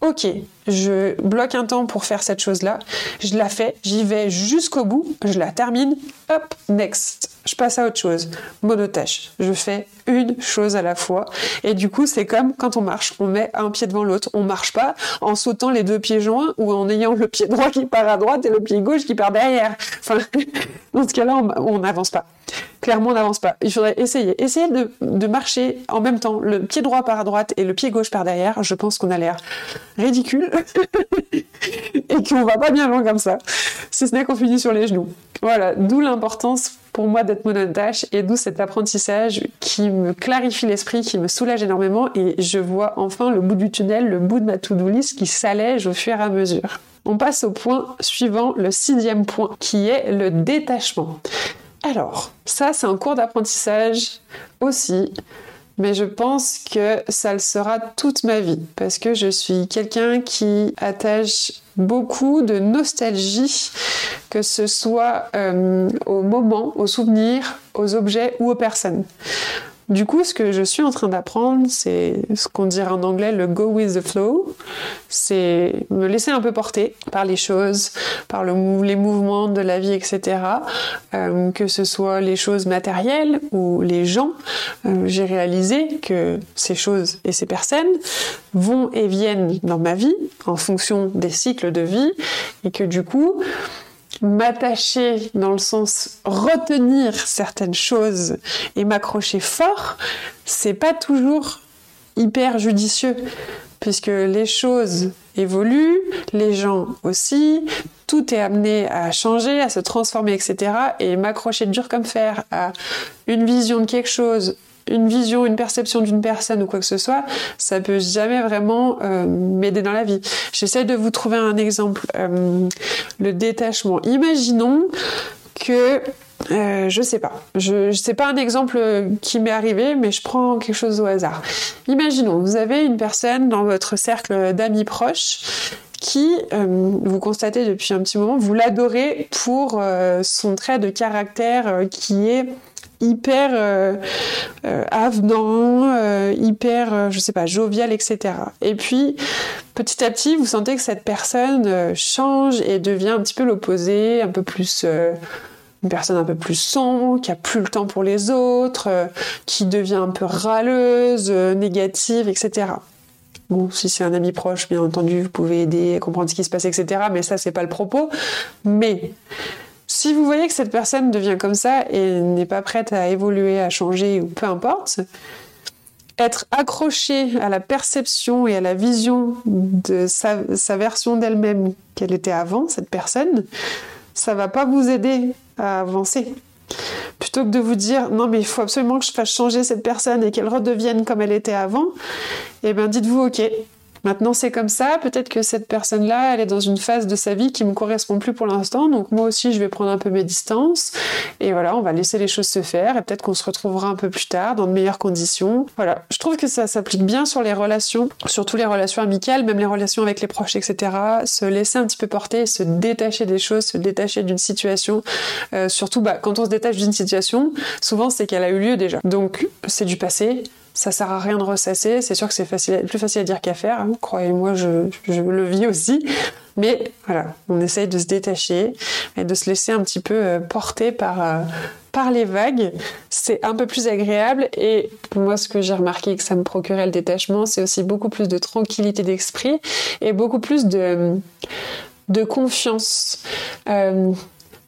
Ok, je bloque un temps pour faire cette chose-là. Je la fais, j'y vais jusqu'au bout, je la termine. Hop, next je passe à autre chose. Monotâche. Je fais une chose à la fois. Et du coup, c'est comme quand on marche. On met un pied devant l'autre. On marche pas en sautant les deux pieds joints ou en ayant le pied droit qui part à droite et le pied gauche qui part derrière. Enfin, [laughs] dans ce cas-là, on n'avance pas. Clairement, on n'avance pas. Il faudrait essayer. Essayer de, marcher en même temps. Le pied droit part à droite et le pied gauche part derrière. Je pense qu'on a l'air ridicule [laughs] et qu'on va pas bien loin comme ça. Si ce n'est qu'on finit sur les genoux. Voilà. D'où l'importance pour moi d'être monotâche et d'où cet apprentissage qui me clarifie l'esprit, qui me soulage énormément et je vois enfin le bout du tunnel, le bout de ma to-do qui s'allège au fur et à mesure. On passe au point suivant, le sixième point, qui est le détachement. Alors, ça c'est un cours d'apprentissage aussi mais je pense que ça le sera toute ma vie parce que je suis quelqu'un qui attache beaucoup de nostalgie, que ce soit euh, au moment, aux souvenirs, aux objets ou aux personnes. Du coup, ce que je suis en train d'apprendre, c'est ce qu'on dirait en anglais le go with the flow. C'est me laisser un peu porter par les choses, par le, les mouvements de la vie, etc. Euh, que ce soit les choses matérielles ou les gens. Euh, j'ai réalisé que ces choses et ces personnes vont et viennent dans ma vie en fonction des cycles de vie et que du coup, m'attacher dans le sens retenir certaines choses et m'accrocher fort, c'est pas toujours hyper judicieux puisque les choses évoluent, les gens aussi, tout est amené à changer, à se transformer, etc. Et m'accrocher dur comme fer à une vision de quelque chose une vision, une perception d'une personne ou quoi que ce soit, ça peut jamais vraiment euh, m'aider dans la vie. J'essaie de vous trouver un exemple. Euh, le détachement. Imaginons que euh, je sais pas. Je, je sais pas un exemple qui m'est arrivé, mais je prends quelque chose au hasard. Imaginons, vous avez une personne dans votre cercle d'amis proches qui, vous constatez depuis un petit moment, vous l'adorez pour son trait de caractère qui est hyper euh, euh, avenant, euh, hyper, je sais pas, jovial, etc. Et puis, petit à petit, vous sentez que cette personne change et devient un petit peu l'opposé, un peu plus une personne un peu plus sombre, qui a plus le temps pour les autres, qui devient un peu râleuse, négative, etc. Bon, si c'est un ami proche, bien entendu, vous pouvez aider comprendre ce qui se passe, etc. Mais ça, c'est pas le propos. Mais si vous voyez que cette personne devient comme ça et n'est pas prête à évoluer, à changer ou peu importe, être accroché à la perception et à la vision de sa, version d'elle-même qu'elle était avant, cette personne, ça va pas vous aider à avancer. Plutôt que de vous dire non mais il faut absolument que je fasse changer cette personne et qu'elle redevienne comme elle était avant, eh bien dites-vous ok, Maintenant, c'est comme ça. Peut-être que cette personne-là, elle est dans une phase de sa vie qui me correspond plus pour l'instant. Donc moi aussi, je vais prendre un peu mes distances. Et voilà, on va laisser les choses se faire. Et peut-être qu'on se retrouvera un peu plus tard dans de meilleures conditions. Voilà. Je trouve que ça s'applique bien sur les relations, surtout les relations amicales, même les relations avec les proches, etc. Se laisser un petit peu porter, se détacher des choses, se détacher d'une situation. Euh, surtout, bah, quand on se détache d'une situation, souvent c'est qu'elle a eu lieu déjà. Donc c'est du passé ça sert à rien de ressasser. C'est sûr que c'est plus facile à dire qu'à faire. Hein. Croyez-moi, je, le vis aussi. Mais voilà, on essaye de se détacher et de se laisser un petit peu euh, porter par, euh, par les vagues. C'est un peu plus agréable et moi, ce que j'ai remarqué que ça me procurait le détachement, c'est aussi beaucoup plus de tranquillité d'esprit et beaucoup plus de, de confiance. Euh,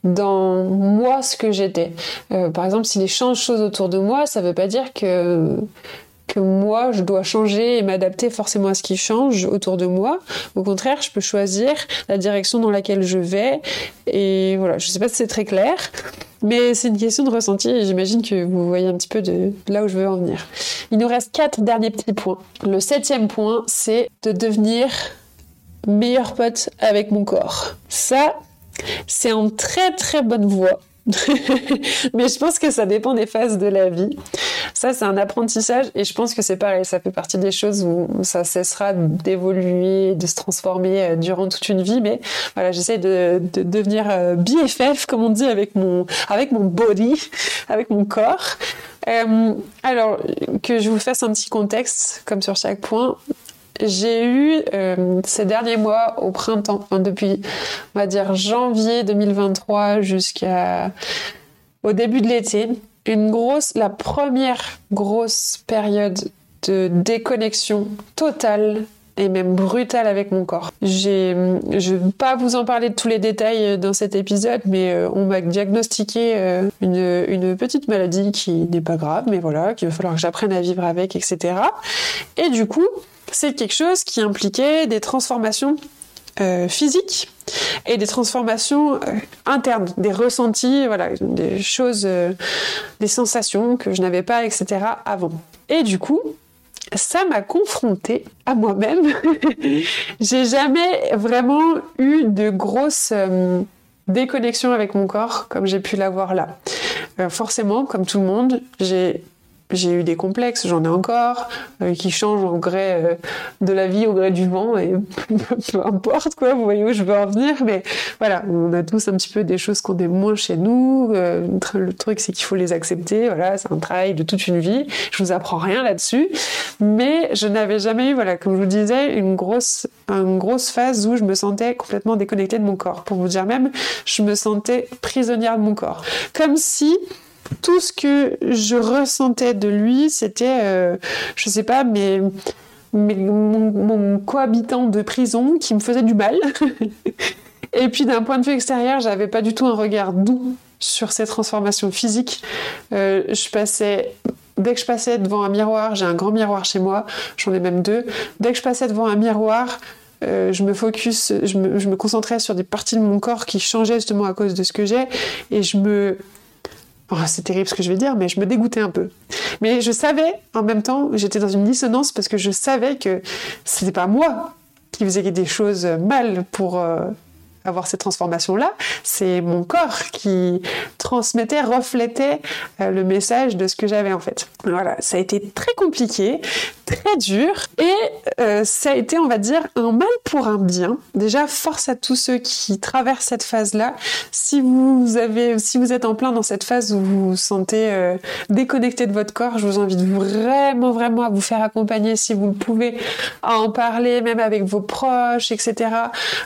dans moi ce que j'étais. Euh, par exemple, s'il change choses autour de moi, ça ne veut pas dire que que moi je dois changer et m'adapter forcément à ce qui change autour de moi. Au contraire, je peux choisir la direction dans laquelle je vais. Et voilà, je sais pas si c'est très clair, mais c'est une question de ressenti et j'imagine que vous voyez un petit peu de là où je veux en venir. Il nous reste quatre derniers petits points. Le septième point, c'est de devenir meilleur pote avec mon corps. Ça, c'est en très très bonne voie. [laughs] Mais je pense que ça dépend des phases de la vie. Ça, c'est un apprentissage et je pense que c'est pareil. Ça fait partie des choses où ça cessera d'évoluer, de se transformer euh, durant toute une vie. Mais voilà, j'essaie de, devenir euh, BFF, comme on dit, avec mon, avec mon body, [laughs] avec mon corps. Euh, alors, que je vous fasse un petit contexte, comme sur chaque point j'ai eu euh, ces derniers mois au printemps, depuis on va dire janvier 2023 jusqu'à au début de l'été, une grosse, la première grosse période de déconnexion totale et même brutale avec mon corps. Je vais pas vous en parler de tous les détails dans cet épisode, mais euh, on m'a diagnostiqué euh, une, une, petite maladie qui n'est pas grave, mais voilà, qu'il va falloir que j'apprenne à vivre avec, etc. Et du coup, c'est quelque chose qui impliquait des transformations euh, physiques et des transformations euh, internes, des ressentis, voilà, des choses, euh, des sensations que je n'avais pas, etc. avant. Et du coup, ça m'a confrontée à moi-même. [laughs] J'ai jamais vraiment eu de grosses déconnexions avec mon corps comme j'ai pu l'avoir là. forcément, comme tout le monde, j'ai j'ai eu des complexes, j'en ai encore, euh, qui changent au gré euh, de la vie, au gré du vent, et [laughs] peu importe quoi, vous voyez où je veux en venir, mais voilà, on a tous un petit peu des choses qu'on aime moins chez nous, euh, le truc c'est qu'il faut les accepter, voilà, c'est un travail de toute une vie, je vous apprends rien là-dessus, mais je n'avais jamais eu, voilà, comme je vous disais, une grosse, une grosse phase où je me sentais complètement déconnectée de mon corps, pour vous dire même, je me sentais prisonnière de mon corps, comme si tout ce que je ressentais de lui, c'était, euh, je sais pas, mais, mon, cohabitant de prison qui me faisait du mal. [laughs] Et puis d'un point de vue extérieur, j'avais pas du tout un regard doux sur ces transformations physiques. Euh, je passais Dès que je passais devant un miroir, j'ai un grand miroir chez moi, j'en ai même deux. Dès que je passais devant un miroir, euh, je me focus, je me, je me, concentrais sur des parties de mon corps qui changeaient justement à cause de ce que j'ai, et je me, C'est terrible ce que je vais dire, mais je me dégoûtais un peu. Mais je savais, en même temps, j'étais dans une dissonance parce que je savais que c'était pas moi qui faisais des choses mal pour, euh, avoir cette transformation-là, c'est mon corps qui transmettait, reflétait euh, le message de ce que j'avais en fait. Voilà, ça a été très compliqué, très dur, et euh, ça a été, on va dire, un mal pour un bien. Déjà, force à tous ceux qui traversent cette phase-là. Si vous avez, si vous êtes en plein dans cette phase où vous vous sentez euh, déconnecté de votre corps, je vous invite vraiment, vraiment à vous faire accompagner si vous le pouvez, à en parler, même avec vos proches, etc.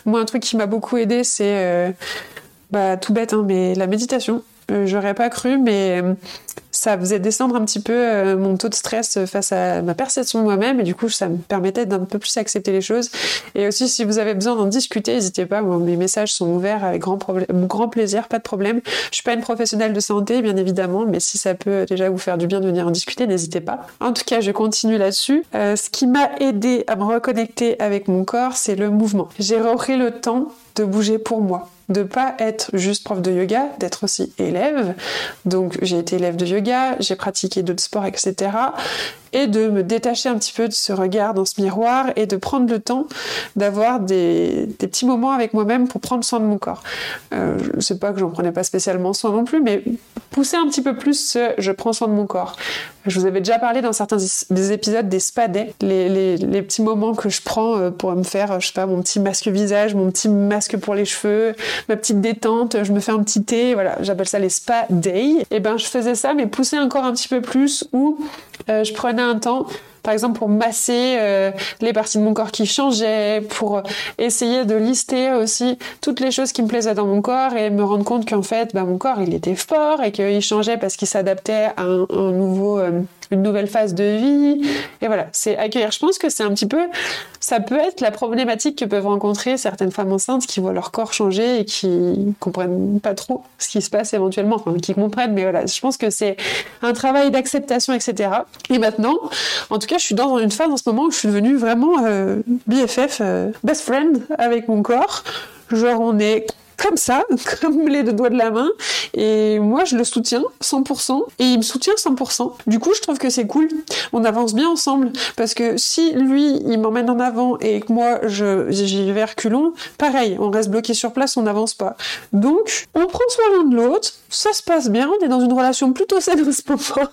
Moi, un truc qui m'a beaucoup aidé c'est euh, bah, tout bête, hein, mais la méditation. Euh, j'aurais pas cru, mais ça faisait descendre un petit peu mon taux de stress face à ma perception de moi-même. Et du coup ça me permettait d'un peu plus accepter les choses. Et aussi si vous avez besoin d'en discuter n'hésitez pas. Mes messages sont ouverts avec grand, grand plaisir pas de problème. Je suis pas une professionnelle de santé bien évidemment mais si ça peut déjà vous faire du bien de venir en discuter n'hésitez pas. En tout cas je continue là-dessus. Ce qui m'a aidé à me reconnecter avec mon corps c'est le mouvement. J'ai repris le temps de bouger pour moi, de pas être juste prof de yoga, d'être aussi élève. Donc j'ai été élève de yoga, j'ai pratiqué d'autres sports, etc. et de me détacher un petit peu de ce regard dans ce miroir et de prendre le temps d'avoir des, petits moments avec moi-même pour prendre soin de mon corps. Je sais pas que j'en prenais pas spécialement soin non plus, mais pousser un petit peu plus ce je prends soin de mon corps. Je vous avais déjà parlé dans certains des épisodes des spa days, les, les, petits moments que je prends euh, pour me faire, je sais pas, mon petit masque visage, mon petit masque pour les cheveux, ma petite détente, je me fais un petit thé, voilà, j'appelle ça les spa days. Et ben je faisais ça, mais pousser encore un petit peu plus, où euh, je prenais un temps par exemple pour masser euh, les parties de mon corps qui changeaient, pour essayer de lister aussi toutes les choses qui me plaisaient dans mon corps et me rendre compte qu'en fait, bah, mon corps, il était fort et qu'il changeait parce qu'il s'adaptait à un, nouveau, euh, une nouvelle phase de vie. Et voilà, c'est accueillir. Je pense que c'est un petit peu, ça peut être la problématique que peuvent rencontrer certaines femmes enceintes qui voient leur corps changer et qui comprennent pas trop ce qui se passe éventuellement, enfin qui comprennent, mais voilà, je pense que c'est un travail d'acceptation, etc. Et maintenant, en tout cas, je suis dans une phase en ce moment où je suis devenue vraiment euh, BFF, euh, best friend avec mon corps. Genre, on est comme ça, [laughs] comme les deux doigts de la main. Et moi, je le soutiens 100%. Et il me soutient 100%. Du coup, je trouve que c'est cool. On avance bien ensemble. Parce que si lui, il m'emmène en avant et que moi, j'y vais reculons, pareil, on reste bloqué sur place, on n'avance pas. Donc, on prend soin l'un de l'autre. Ça se passe bien. On est dans une relation plutôt saine en ce moment.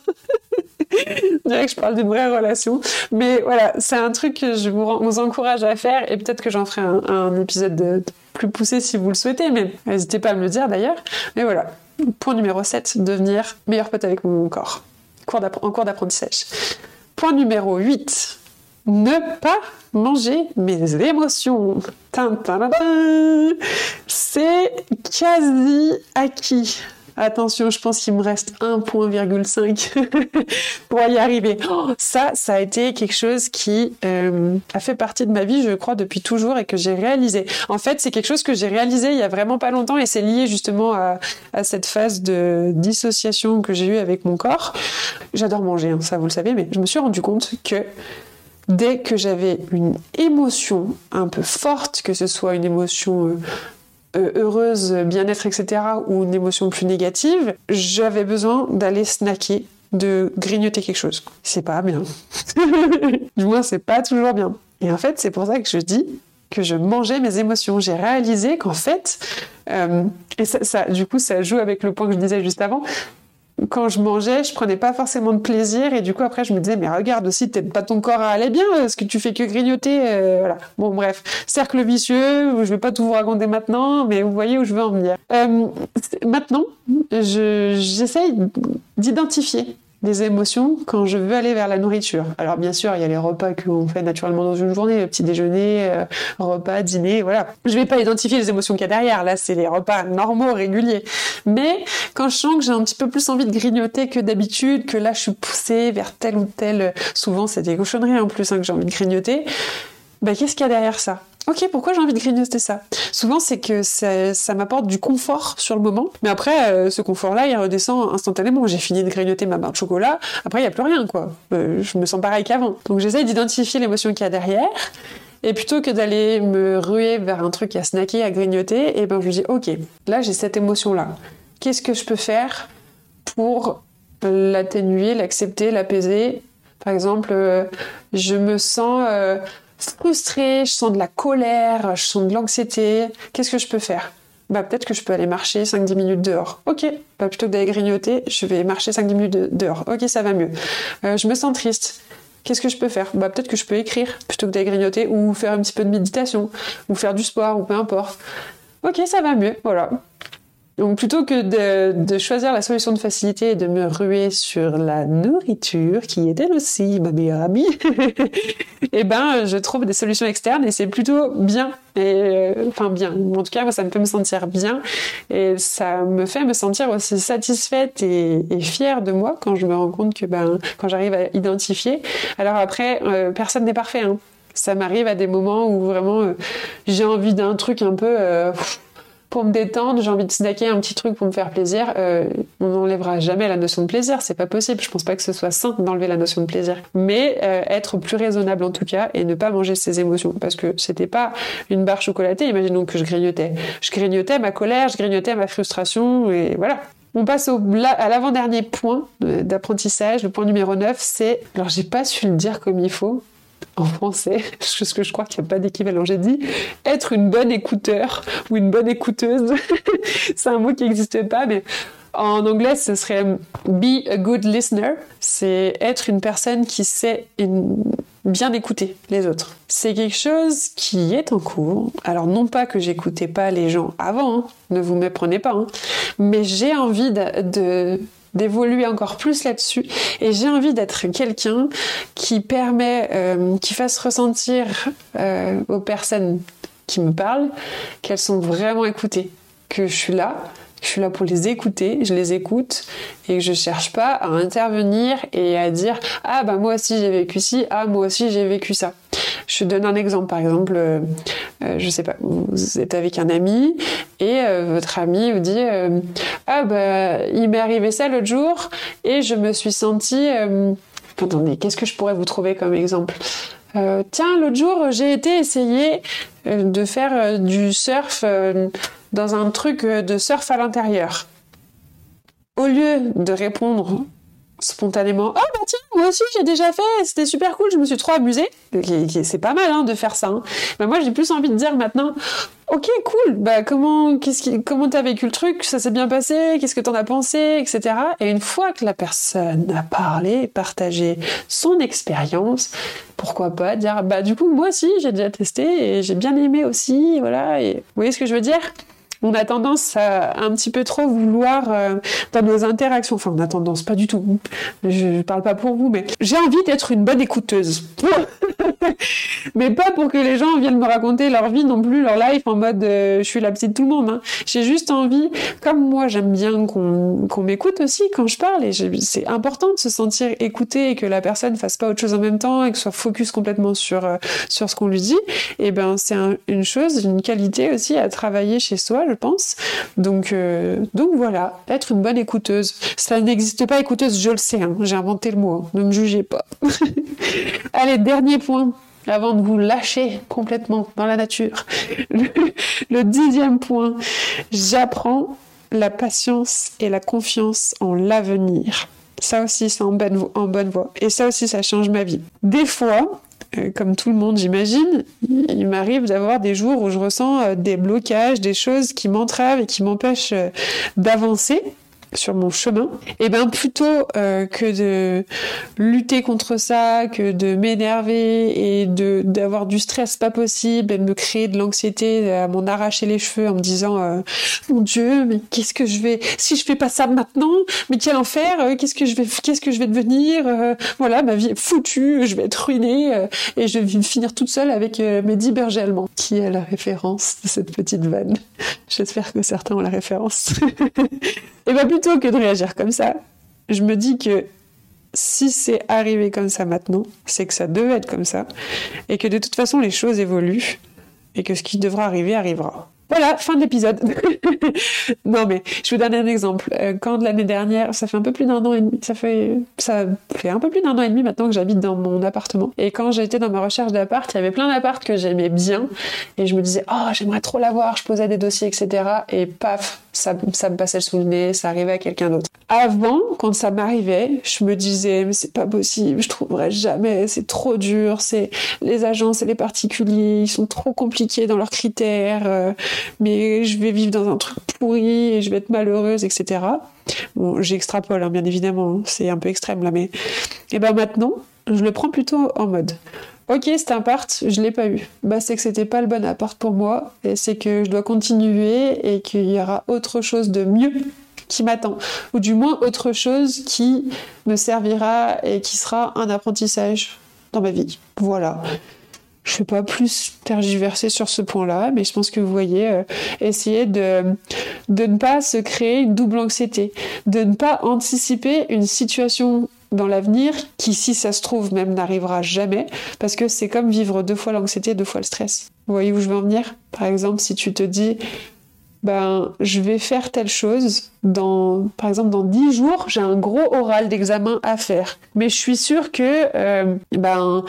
[laughs] je dirais que je parle d'une vraie relation. Mais voilà, c'est un truc que je vous, encourage à faire et peut-être que j'en ferai un, épisode plus poussé si vous le souhaitez, mais n'hésitez pas à me le dire d'ailleurs. Mais voilà, point numéro 7, devenir meilleur pote avec mon corps. en cours d'apprentissage. Point numéro 8, ne pas manger mes émotions. C'est quasi acquis. Attention, je pense qu'il me reste 1,5 [laughs] pour y arriver. Oh, ça, ça a été quelque chose qui euh, a fait partie de ma vie, je crois, depuis toujours et que j'ai réalisé. En fait, c'est quelque chose que j'ai réalisé il y a vraiment pas longtemps et c'est lié justement à, cette phase de dissociation que j'ai eue avec mon corps. J'adore manger, hein, ça vous le savez, mais je me suis rendu compte que dès que j'avais une émotion un peu forte, que ce soit une émotion euh, heureuse, bien-être, etc., ou une émotion plus négative, j'avais besoin d'aller snacker, de grignoter quelque chose. C'est pas bien. [laughs] du moins, c'est pas toujours bien. Et en fait, c'est pour ça que je dis que je mangeais mes émotions. J'ai réalisé qu'en fait, euh, et ça, du coup, ça joue avec le point que je disais juste avant, quand je mangeais, je prenais pas forcément de plaisir et du coup après je me disais mais regarde aussi peut-être pas ton corps à aller bien, est-ce que tu fais que grignoter euh, voilà. Bon bref, cercle vicieux, je vais pas tout vous raconter maintenant, mais vous voyez où je veux en venir. Euh, maintenant, j'essaye d'identifier des émotions quand je veux aller vers la nourriture. Alors bien sûr, il y a les repas qu'on fait naturellement dans une journée, le petit déjeuner, euh, repas, dîner, voilà. Je vais pas identifier les émotions qu'il y a derrière, là c'est les repas normaux, réguliers. Mais quand je sens que j'ai un petit peu plus envie de grignoter que d'habitude, que là je suis poussée vers tel ou tel, souvent c'est des cochonneries en plus hein, que j'ai envie de grignoter, bah qu'est-ce qu'il y a derrière ça? Ok, pourquoi j'ai envie de grignoter ça? Souvent, c'est que ça, m'apporte du confort sur le moment, mais après, euh, ce confort-là, il redescend instantanément. J'ai fini de grignoter ma barre de chocolat, après, il n'y a plus rien, quoi. Euh, je me sens pareil qu'avant. Donc, j'essaie d'identifier l'émotion qu'il y a derrière, et plutôt que d'aller me ruer vers un truc à snacker, à grignoter, et eh ben, je me dis, ok, là, j'ai cette émotion-là. Qu'est-ce que je peux faire pour l'atténuer, l'accepter, l'apaiser? Par exemple, euh, je me sens frustrée, je sens de la colère, je sens de l'anxiété. Qu'est-ce que je peux faire? Bah, peut-être que je peux aller marcher 5-10 minutes dehors. Ok, bah, plutôt que d'aller grignoter, je vais marcher 5-10 minutes dehors. Ok, ça va mieux. Euh, je me sens triste. Qu'est-ce que je peux faire? Bah, Peut-être que je peux écrire plutôt que d'aller grignoter ou faire un petit peu de méditation ou faire du sport ou peu importe. Ok, ça va mieux. Voilà. Donc plutôt que de, choisir la solution de facilité et de me ruer sur la nourriture, qui est elle aussi ma meilleure amie, [laughs] eh ben je trouve des solutions externes et c'est plutôt bien. Euh, enfin bien. En tout cas, ça me fait me sentir bien et ça me fait me sentir aussi satisfaite et, fière de moi quand je me rends compte que ben quand j'arrive à identifier. Alors après, euh, personne n'est parfait. Hein. Ça m'arrive à des moments où vraiment euh, j'ai envie d'un truc un peu pour me détendre, j'ai envie de snacker un petit truc pour me faire plaisir, euh, on n'enlèvera jamais la notion de plaisir, c'est pas possible. Je pense pas que ce soit sain d'enlever la notion de plaisir, mais euh, être plus raisonnable en tout cas et ne pas manger ses émotions parce que c'était pas une barre chocolatée. Imaginons que je grignotais, je grignotais ma colère, je grignotais ma frustration et voilà. On passe à l'avant-dernier point d'apprentissage, le point numéro 9, c'est, alors j'ai pas su le dire comme il faut, en français, [laughs] parce que je crois qu'il n'y a pas d'équivalent. J'ai dit être une bonne écouteur ou une bonne écouteuse. [laughs] c'est un mot qui n'existe pas, mais en anglais, ce serait be a good listener. C'est être une personne qui sait bien écouter les autres. C'est quelque chose qui est en cours. Alors non pas que j'écoutais pas les gens avant, hein. ne vous méprenez pas, hein. mais j'ai envie de d'évoluer encore plus là-dessus. Et j'ai envie d'être quelqu'un qui permet, euh, qui fasse ressentir euh, aux personnes qui me parlent qu'elles sont vraiment écoutées, que je suis là, je suis là pour les écouter, je les écoute et que je cherche pas à intervenir et à dire ah bah moi aussi j'ai vécu ci, ah moi aussi j'ai vécu ça. Je donne un exemple, par exemple, euh, euh, je sais pas, vous êtes avec un ami et euh, votre ami vous dit ah bah il m'est arrivé ça l'autre jour et je me suis sentie attendez qu'est-ce que je pourrais vous trouver comme exemple? Tiens l'autre jour j'ai été essayer de faire du surf dans un truc de surf à l'intérieur. Au lieu de répondre spontanément ah bah tiens moi aussi j'ai déjà fait c'était super cool je me suis trop amusée c'est pas mal hein, de faire ça hein. mais moi j'ai plus envie de dire maintenant ok cool bah comment qu'est-ce qui comment t'as vécu le truc? Ça s'est bien passé? Qu'est-ce que t'en as pensé etc et une fois que la personne a parlé partagé son expérience pourquoi pas dire bah du coup moi aussi j'ai déjà testé et j'ai bien aimé aussi voilà et vous voyez ce que je veux dire? On a tendance à un petit peu trop vouloir euh, dans nos interactions. Enfin, on a tendance, pas du tout. Je, ne parle pas pour vous, mais j'ai envie d'être une bonne écouteuse. [laughs] mais pas pour que les gens viennent me raconter leur vie non plus, leur life en mode euh, je suis la petite de tout le monde. Hein. J'ai juste envie, comme moi, j'aime bien qu'on m'écoute aussi quand je parle. Et c'est important de se sentir écouté et que la personne fasse pas autre chose en même temps et que soit focus complètement sur euh, sur ce qu'on lui dit. Et ben, c'est une chose, une qualité aussi à travailler chez soi je pense. Donc, euh, donc voilà, être une bonne écouteuse. Ça n'existe pas écouteuse, je le sais, hein. j'ai inventé le mot, hein. ne me jugez pas. [laughs] Allez, dernier point avant de vous lâcher complètement dans la nature. Le, dixième point, j'apprends la patience et la confiance en l'avenir. Ça aussi, c'est en bonne, en bonne voie. Et ça aussi, ça change ma vie. Des fois, comme tout le monde, j'imagine, il m'arrive d'avoir des jours où je ressens euh, des blocages, des choses qui m'entravent et qui m'empêchent euh, d'avancer sur mon chemin, et eh ben plutôt euh, que de lutter contre ça, que de m'énerver et de d'avoir du stress pas possible et de me créer de l'anxiété, à m'en arracher les cheveux en me disant euh, mon Dieu, mais qu'est-ce que je vais si je fais pas ça maintenant, mais quel enfer, euh, qu'est-ce que je vais qu'est-ce que je vais devenir, voilà ma vie est foutue, je vais être ruinée et je vais finir toute seule avec mes dix bergers allemands. Qui est la référence de cette petite vanne? J'espère que certains ont la référence. [laughs] et ben plutôt que de réagir comme ça, je me dis que si c'est arrivé comme ça maintenant, c'est que ça devait être comme ça, et que de toute façon les choses évoluent, et que ce qui devra arriver arrivera. Voilà, fin de l'épisode. [laughs] non mais je vous donne un exemple. Euh, quand l'année dernière, ça fait un peu plus d'un an et demi, ça fait ça fait un peu plus d'un an et demi maintenant que j'habite dans mon appartement. Et quand j'étais dans ma recherche d'appart, il y avait plein d'apparts que j'aimais bien et je me disais oh j'aimerais trop l'avoir. Je posais des dossiers etc. Et paf, ça, me passait sous le nez, ça arrivait à quelqu'un d'autre. Avant, quand ça m'arrivait, je me disais mais c'est pas possible, je trouverai jamais, c'est trop dur, c'est les agences et les particuliers, ils sont trop compliqués dans leurs critères. Euh, mais je vais vivre dans un truc pourri et je vais être malheureuse, etc. Bon, j'extrapole, hein, bien évidemment, hein. c'est un peu extrême là, mais et ben maintenant, je le prends plutôt en mode. Ok, c'est un part, je l'ai pas eu. Bah, c'est que c'était pas le bon appart pour moi, et c'est que je dois continuer et qu'il y aura autre chose de mieux qui m'attend, ou du moins autre chose qui me servira et qui sera un apprentissage dans ma vie. Voilà. Je ne vais pas plus tergiverser sur ce point-là, mais je pense que vous voyez, euh, essayer de, de ne pas se créer une double anxiété, de ne pas anticiper une situation dans l'avenir qui, si ça se trouve, même n'arrivera jamais, parce que c'est comme vivre deux fois l'anxiété, deux fois le stress. Vous voyez où je veux en venir? Par exemple, si tu te dis, ben, je vais faire telle chose. Dans, par exemple, dans dix jours, j'ai un gros oral d'examen à faire. Mais je suis sûre que, euh, ben,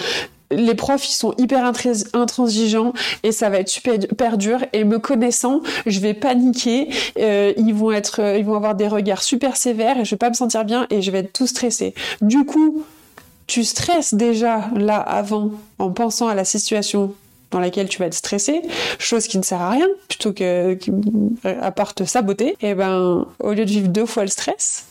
les profs ils sont hyper intransigeants et ça va être super, dur. Et me connaissant je vais paniquer. Euh, ils vont être ils vont avoir des regards super sévères et je vais pas me sentir bien et je vais être tout stressé du coup tu stresses déjà là avant en pensant à la situation dans laquelle tu vas être stressé, chose qui ne sert à rien, plutôt que, à part te saboter, et eh ben au lieu de vivre deux fois le stress,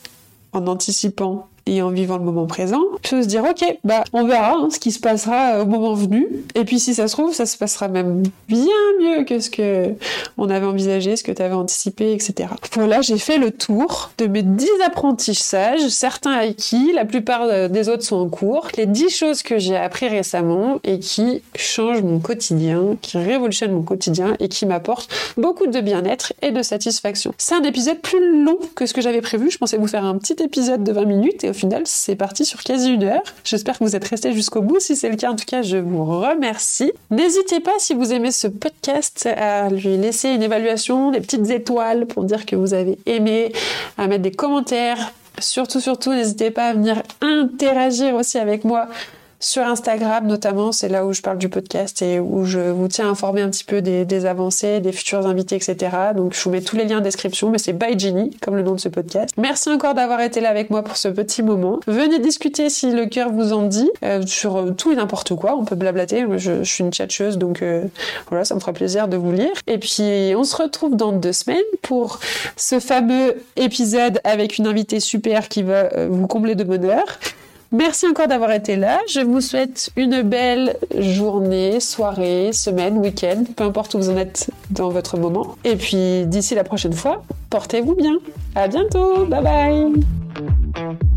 en anticipant et en vivant le moment présent, peux se dire ok, bah on verra hein, ce qui se passera euh, au moment venu. Et puis si ça se trouve, ça se passera même bien mieux que ce que on avait envisagé, ce que tu avais anticipé, etc. Voilà, j'ai fait le tour de mes 10 apprentissages, certains acquis, la plupart euh, des autres sont en cours. Les 10 choses que j'ai appris récemment et qui changent mon quotidien, qui révolutionnent mon quotidien et qui m'apportent beaucoup de bien-être et de satisfaction. C'est un épisode plus long que ce que j'avais prévu. Je pensais vous faire un petit épisode de 20 minutes et au final, c'est parti sur quasi une heure. J'espère que vous êtes restés jusqu'au bout. Si c'est le cas, en tout cas, je vous remercie. N'hésitez pas, si vous aimez ce podcast, à lui laisser une évaluation, des petites étoiles pour dire que vous avez aimé, à mettre des commentaires. Surtout, surtout, n'hésitez pas à venir interagir aussi avec moi sur Instagram notamment, c'est là où je parle du podcast et où je vous tiens informé un petit peu des, avancées, des futurs invités, etc. Donc je vous mets tous les liens en description, mais c'est By Ginny, comme le nom de ce podcast. Merci encore d'avoir été là avec moi pour ce petit moment. Venez discuter si le cœur vous en dit, euh, sur euh, tout et n'importe quoi, on peut blablater, je, je suis une tchatcheuse, donc euh, voilà, ça me fera plaisir de vous lire. Et puis on se retrouve dans deux semaines pour ce fameux épisode avec une invitée super qui va vous combler de bonheur. Merci encore d'avoir été là. Je vous souhaite une belle journée, soirée, semaine, week-end, peu importe où vous en êtes dans votre moment. Et puis d'ici la prochaine fois, portez-vous bien. À bientôt. Bye bye.